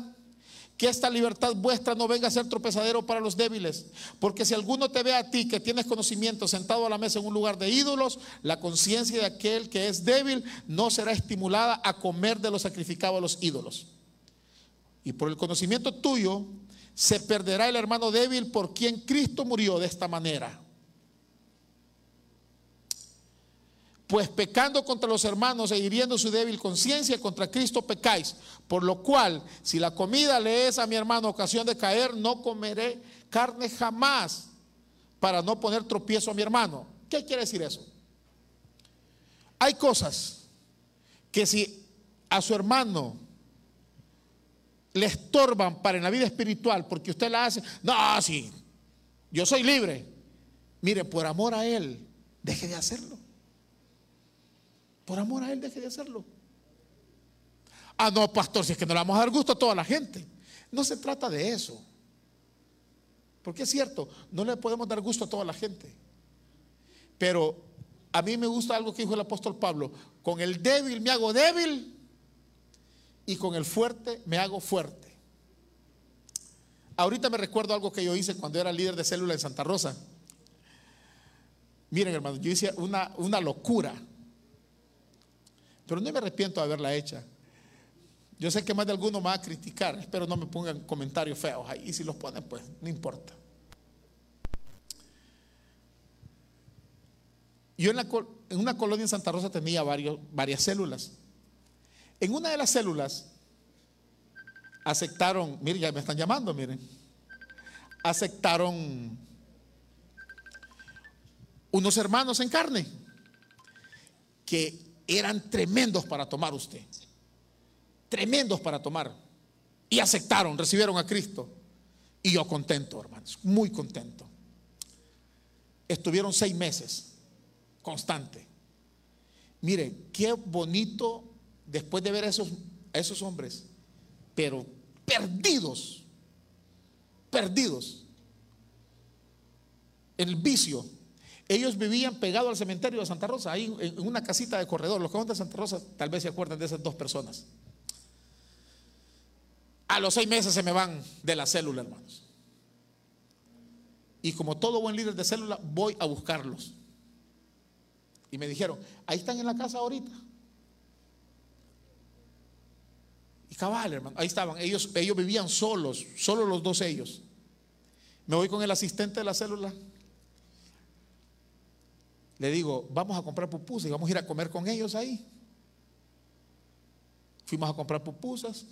que esta libertad vuestra no venga a ser tropezadero para los débiles. Porque si alguno te ve a ti que tienes conocimiento sentado a la mesa en un lugar de ídolos, la conciencia de aquel que es débil no será estimulada a comer de lo sacrificado a los ídolos. Y por el conocimiento tuyo se perderá el hermano débil por quien Cristo murió de esta manera. Pues pecando contra los hermanos e hiriendo su débil conciencia, contra Cristo pecáis. Por lo cual, si la comida le es a mi hermano ocasión de caer, no comeré carne jamás para no poner tropiezo a mi hermano. ¿Qué quiere decir eso? Hay cosas que si a su hermano le estorban para en la vida espiritual porque usted la hace, no, sí, yo soy libre. Mire, por amor a él, deje de hacerlo. Por amor a Él deje de hacerlo. Ah, no, pastor, si es que no le vamos a dar gusto a toda la gente. No se trata de eso. Porque es cierto, no le podemos dar gusto a toda la gente. Pero a mí me gusta algo que dijo el apóstol Pablo. Con el débil me hago débil y con el fuerte me hago fuerte. Ahorita me recuerdo algo que yo hice cuando era líder de célula en Santa Rosa. Miren, hermano, yo hice una, una locura. Pero no me arrepiento de haberla hecha. Yo sé que más de alguno me va a criticar, espero no me pongan comentarios feos ahí. Y si los ponen, pues no importa. Yo en, una colonia en Santa Rosa tenía varias células. En una de las células aceptaron, miren, ya me están llamando, miren. Aceptaron unos hermanos en carne que eran tremendos para tomar usted. Tremendos para tomar. Y aceptaron, recibieron a Cristo. Y yo contento, hermanos, muy contento. Estuvieron seis meses, constante. Mire, qué bonito después de ver a esos, esos hombres, pero perdidos, perdidos. El vicio, ellos vivían pegados al cementerio de Santa Rosa, ahí en una casita de corredor. Los que van de Santa Rosa tal vez se acuerdan de esas dos personas. A los seis meses se me van de la célula, hermanos. Y como todo buen líder de célula, voy a buscarlos. Y me dijeron, ahí están en la casa ahorita. Y cabal, hermano, ahí estaban. Ellos, ellos vivían solos, solo los dos ellos. Me voy con el asistente de la célula le digo, vamos a comprar pupusas y vamos a ir a comer con ellos ahí. Fuimos a comprar pupusas,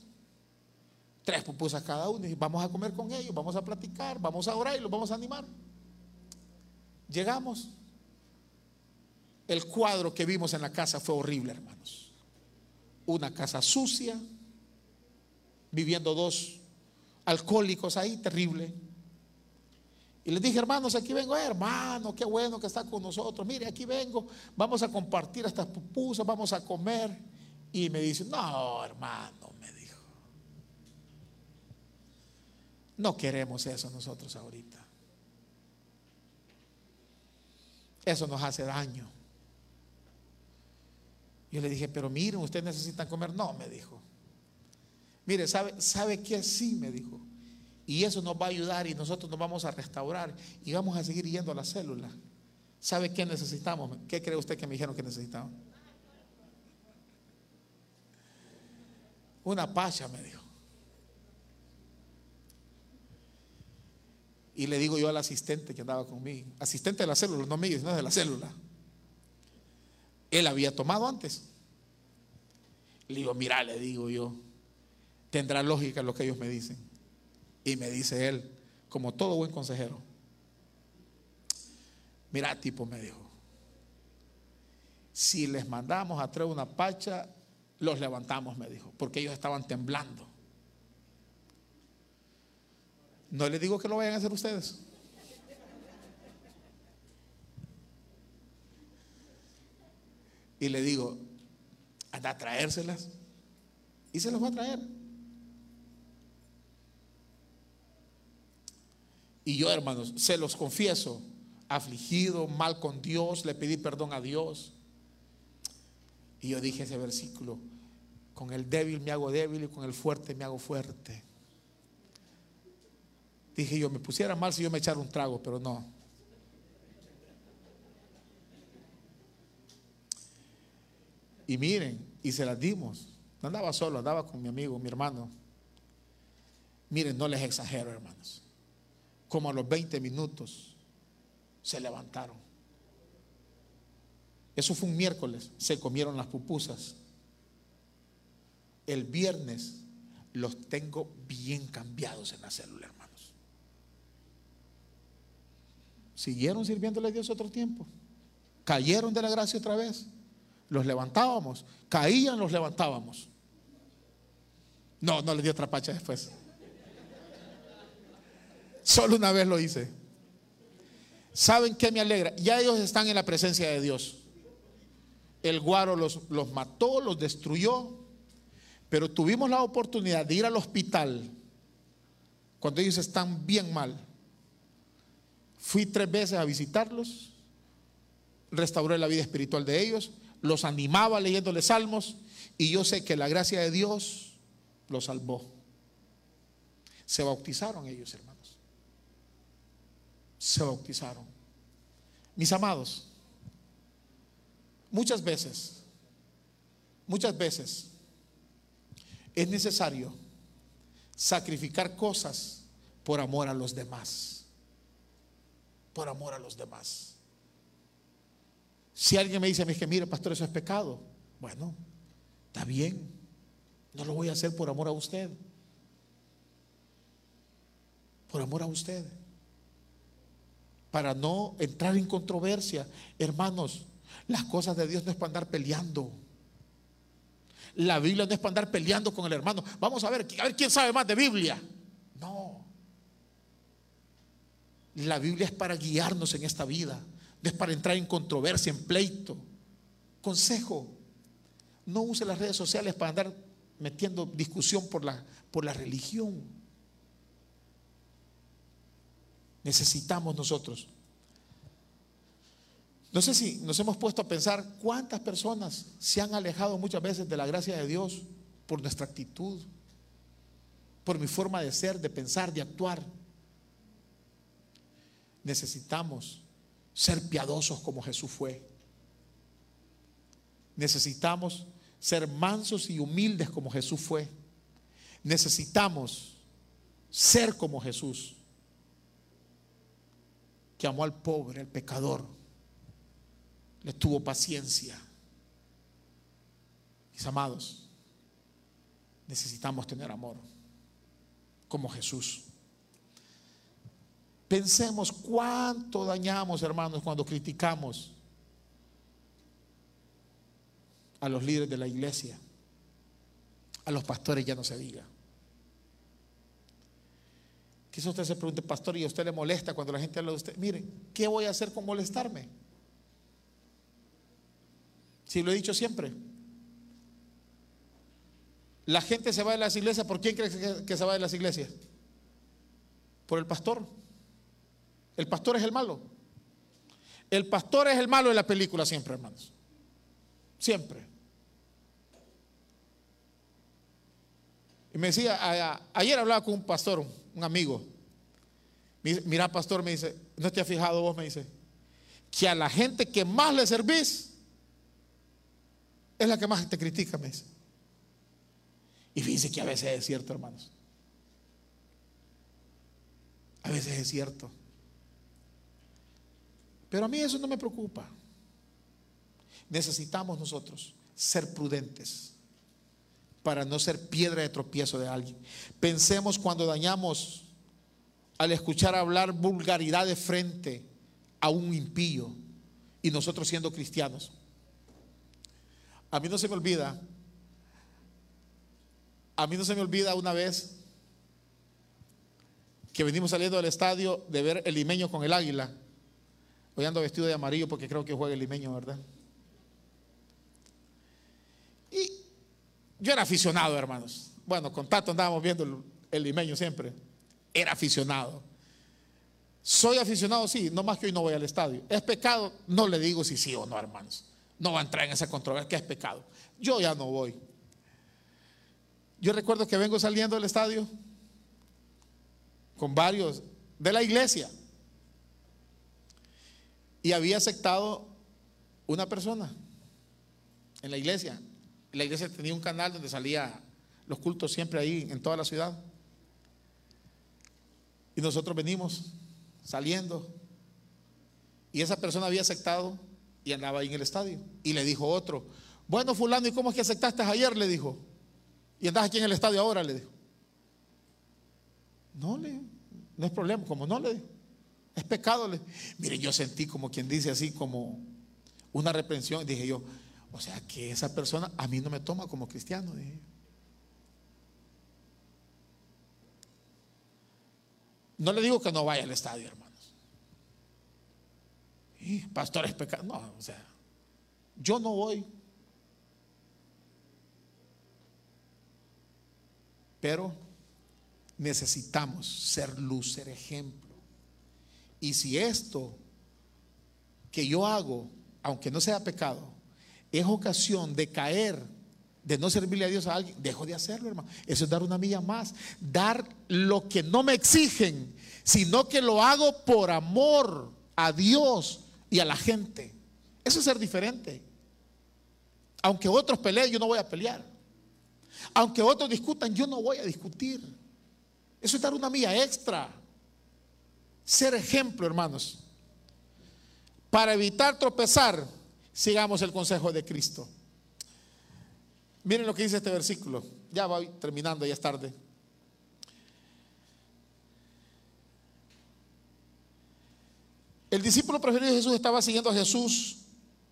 tres pupusas cada uno, y vamos a comer con ellos, vamos a platicar, vamos a orar y los vamos a animar. Llegamos. El cuadro que vimos en la casa fue horrible, hermanos. Una casa sucia, viviendo dos alcohólicos ahí, terrible y les dije, hermanos, aquí vengo, hermano, qué bueno que está con nosotros. Mire, aquí vengo, vamos a compartir estas pupusas, vamos a comer. Y me dice, no, hermano, me dijo. No queremos eso nosotros ahorita. Eso nos hace daño. Yo le dije, pero miren, ustedes necesitan comer. No, me dijo. Mire, ¿sabe, ¿sabe qué? Sí, me dijo. Y eso nos va a ayudar y nosotros nos vamos a restaurar y vamos a seguir yendo a la célula. ¿Sabe qué necesitamos? ¿Qué cree usted que me dijeron que necesitamos? Una pacha, me dijo. Y le digo yo al asistente que andaba conmigo, asistente de la célula, no mío, sino de la célula. Él había tomado antes. Le digo, mira, le digo yo, tendrá lógica lo que ellos me dicen. Y me dice él, como todo buen consejero. Mira, tipo me dijo, si les mandamos a traer una pacha, los levantamos, me dijo, porque ellos estaban temblando. No les digo que lo vayan a hacer ustedes. Y le digo, anda a traérselas. Y se los va a traer. Y yo, hermanos, se los confieso, afligido, mal con Dios, le pedí perdón a Dios. Y yo dije ese versículo, con el débil me hago débil y con el fuerte me hago fuerte. Dije yo, me pusiera mal si yo me echara un trago, pero no. Y miren, y se las dimos. No andaba solo, andaba con mi amigo, mi hermano. Miren, no les exagero, hermanos. Como a los 20 minutos se levantaron. Eso fue un miércoles, se comieron las pupusas. El viernes los tengo bien cambiados en la célula, hermanos. Siguieron sirviéndole a Dios otro tiempo. Cayeron de la gracia otra vez los levantábamos. Caían, los levantábamos. No, no les di otra pacha después. Solo una vez lo hice. ¿Saben qué me alegra? Ya ellos están en la presencia de Dios. El guaro los, los mató, los destruyó, pero tuvimos la oportunidad de ir al hospital cuando ellos están bien mal. Fui tres veces a visitarlos, restauré la vida espiritual de ellos, los animaba leyéndole salmos y yo sé que la gracia de Dios los salvó. Se bautizaron ellos, hermanos. Se bautizaron. Mis amados, muchas veces, muchas veces es necesario sacrificar cosas por amor a los demás. Por amor a los demás. Si alguien me dice mí que mire, pastor, eso es pecado. Bueno, está bien. No lo voy a hacer por amor a usted. Por amor a usted. Para no entrar en controversia. Hermanos, las cosas de Dios no es para andar peleando. La Biblia no es para andar peleando con el hermano. Vamos a ver, a ver quién sabe más de Biblia. No. La Biblia es para guiarnos en esta vida es para entrar en controversia, en pleito. Consejo, no use las redes sociales para andar metiendo discusión por la, por la religión. Necesitamos nosotros. No sé si nos hemos puesto a pensar cuántas personas se han alejado muchas veces de la gracia de Dios por nuestra actitud, por mi forma de ser, de pensar, de actuar. Necesitamos ser piadosos como Jesús fue. Necesitamos ser mansos y humildes como Jesús fue. Necesitamos ser como Jesús, que amó al pobre, al pecador, le tuvo paciencia. Mis amados, necesitamos tener amor como Jesús. Pensemos cuánto dañamos, hermanos, cuando criticamos a los líderes de la iglesia, a los pastores ya no se diga. Quizás usted se pregunte, pastor, y a usted le molesta cuando la gente habla de usted. Miren, ¿qué voy a hacer con molestarme? Si lo he dicho siempre. La gente se va de las iglesias, ¿por quién cree que se va de las iglesias? Por el pastor. El pastor es el malo. El pastor es el malo de la película siempre, hermanos. Siempre. Y me decía, ayer hablaba con un pastor, un amigo. Mira, pastor, me dice, ¿no te has fijado vos? Me dice, que a la gente que más le servís es la que más te critica, me dice. Y fíjense que a veces es cierto, hermanos. A veces es cierto. Pero a mí eso no me preocupa. Necesitamos nosotros ser prudentes para no ser piedra de tropiezo de alguien. Pensemos cuando dañamos al escuchar hablar vulgaridad de frente a un impío y nosotros siendo cristianos. A mí no se me olvida, a mí no se me olvida una vez que venimos saliendo del estadio de ver el limeño con el águila. Hoy ando vestido de amarillo porque creo que juega el limeño, ¿verdad? Y yo era aficionado, hermanos. Bueno, con Tato andábamos viendo el, el limeño siempre. Era aficionado. Soy aficionado, sí, no más que hoy no voy al estadio. ¿Es pecado? No le digo si sí o no, hermanos. No va a entrar en esa controversia que es pecado. Yo ya no voy. Yo recuerdo que vengo saliendo del estadio con varios de la iglesia y había aceptado una persona en la iglesia. La iglesia tenía un canal donde salía los cultos siempre ahí en toda la ciudad. Y nosotros venimos saliendo. Y esa persona había aceptado y andaba ahí en el estadio. Y le dijo otro, bueno fulano, ¿y cómo es que aceptaste ayer? Le dijo. Y andas aquí en el estadio ahora, le dijo. No, le, no es problema, como no le dijo. Es pecado. Le. Miren, yo sentí como quien dice así, como una reprensión. Dije yo, o sea que esa persona a mí no me toma como cristiano. No le digo que no vaya al estadio, hermanos. Y pastor es pecado. No, o sea, yo no voy. Pero necesitamos ser luz, ser ejemplo. Y si esto que yo hago, aunque no sea pecado, es ocasión de caer, de no servirle a Dios a alguien, dejo de hacerlo, hermano. Eso es dar una milla más. Dar lo que no me exigen, sino que lo hago por amor a Dios y a la gente. Eso es ser diferente. Aunque otros peleen, yo no voy a pelear. Aunque otros discutan, yo no voy a discutir. Eso es dar una milla extra. Ser ejemplo, hermanos. Para evitar tropezar, sigamos el consejo de Cristo. Miren lo que dice este versículo. Ya voy terminando, ya es tarde. El discípulo preferido de Jesús estaba siguiendo a Jesús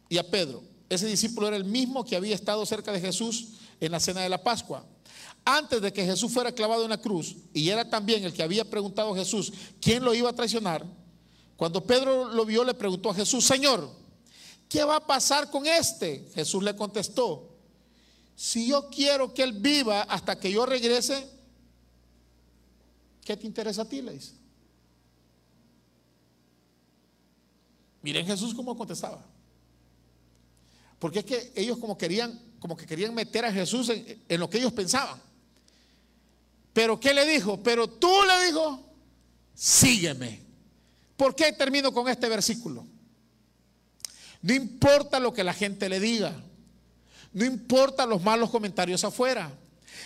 y a Pedro. Ese discípulo era el mismo que había estado cerca de Jesús en la cena de la Pascua. Antes de que Jesús fuera clavado en la cruz, y era también el que había preguntado a Jesús quién lo iba a traicionar, cuando Pedro lo vio le preguntó a Jesús, Señor, ¿qué va a pasar con este? Jesús le contestó, si yo quiero que él viva hasta que yo regrese, ¿qué te interesa a ti? Le dice. Miren Jesús cómo contestaba. Porque es que ellos como querían, como que querían meter a Jesús en, en lo que ellos pensaban. Pero ¿qué le dijo? Pero tú le dijo, sígueme. ¿Por qué termino con este versículo? No importa lo que la gente le diga. No importa los malos comentarios afuera.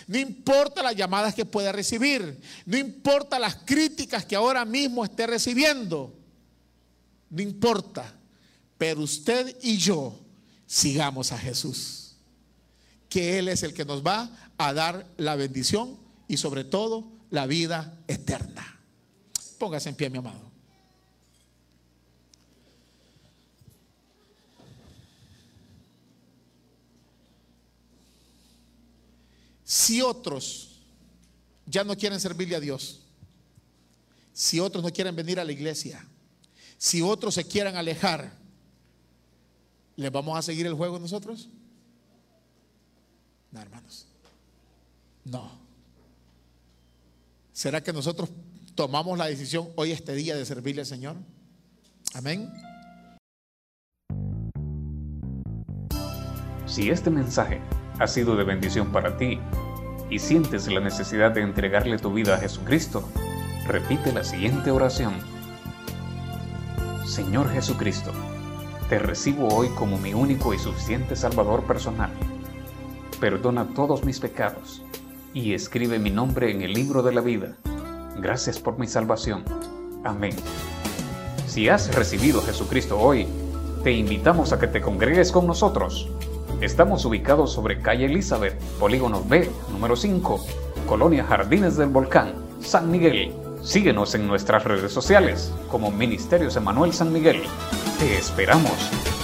No importa las llamadas que pueda recibir. No importa las críticas que ahora mismo esté recibiendo. No importa. Pero usted y yo sigamos a Jesús. Que Él es el que nos va a dar la bendición y sobre todo la vida eterna. Póngase en pie, mi amado. Si otros ya no quieren servirle a Dios, si otros no quieren venir a la iglesia, si otros se quieran alejar, ¿les vamos a seguir el juego nosotros? No, hermanos. No. ¿Será que nosotros tomamos la decisión hoy este día de servirle al Señor? Amén. Si este mensaje ha sido de bendición para ti y sientes la necesidad de entregarle tu vida a Jesucristo, repite la siguiente oración. Señor Jesucristo, te recibo hoy como mi único y suficiente Salvador personal. Perdona todos mis pecados y escribe mi nombre en el libro de la vida. Gracias por mi salvación. Amén. Si has recibido a Jesucristo hoy, te invitamos a que te congregues con nosotros. Estamos ubicados sobre calle Elizabeth, polígono B, número 5, Colonia Jardines del Volcán, San Miguel. Síguenos en nuestras redes sociales como Ministerios Emanuel San Miguel. Te esperamos.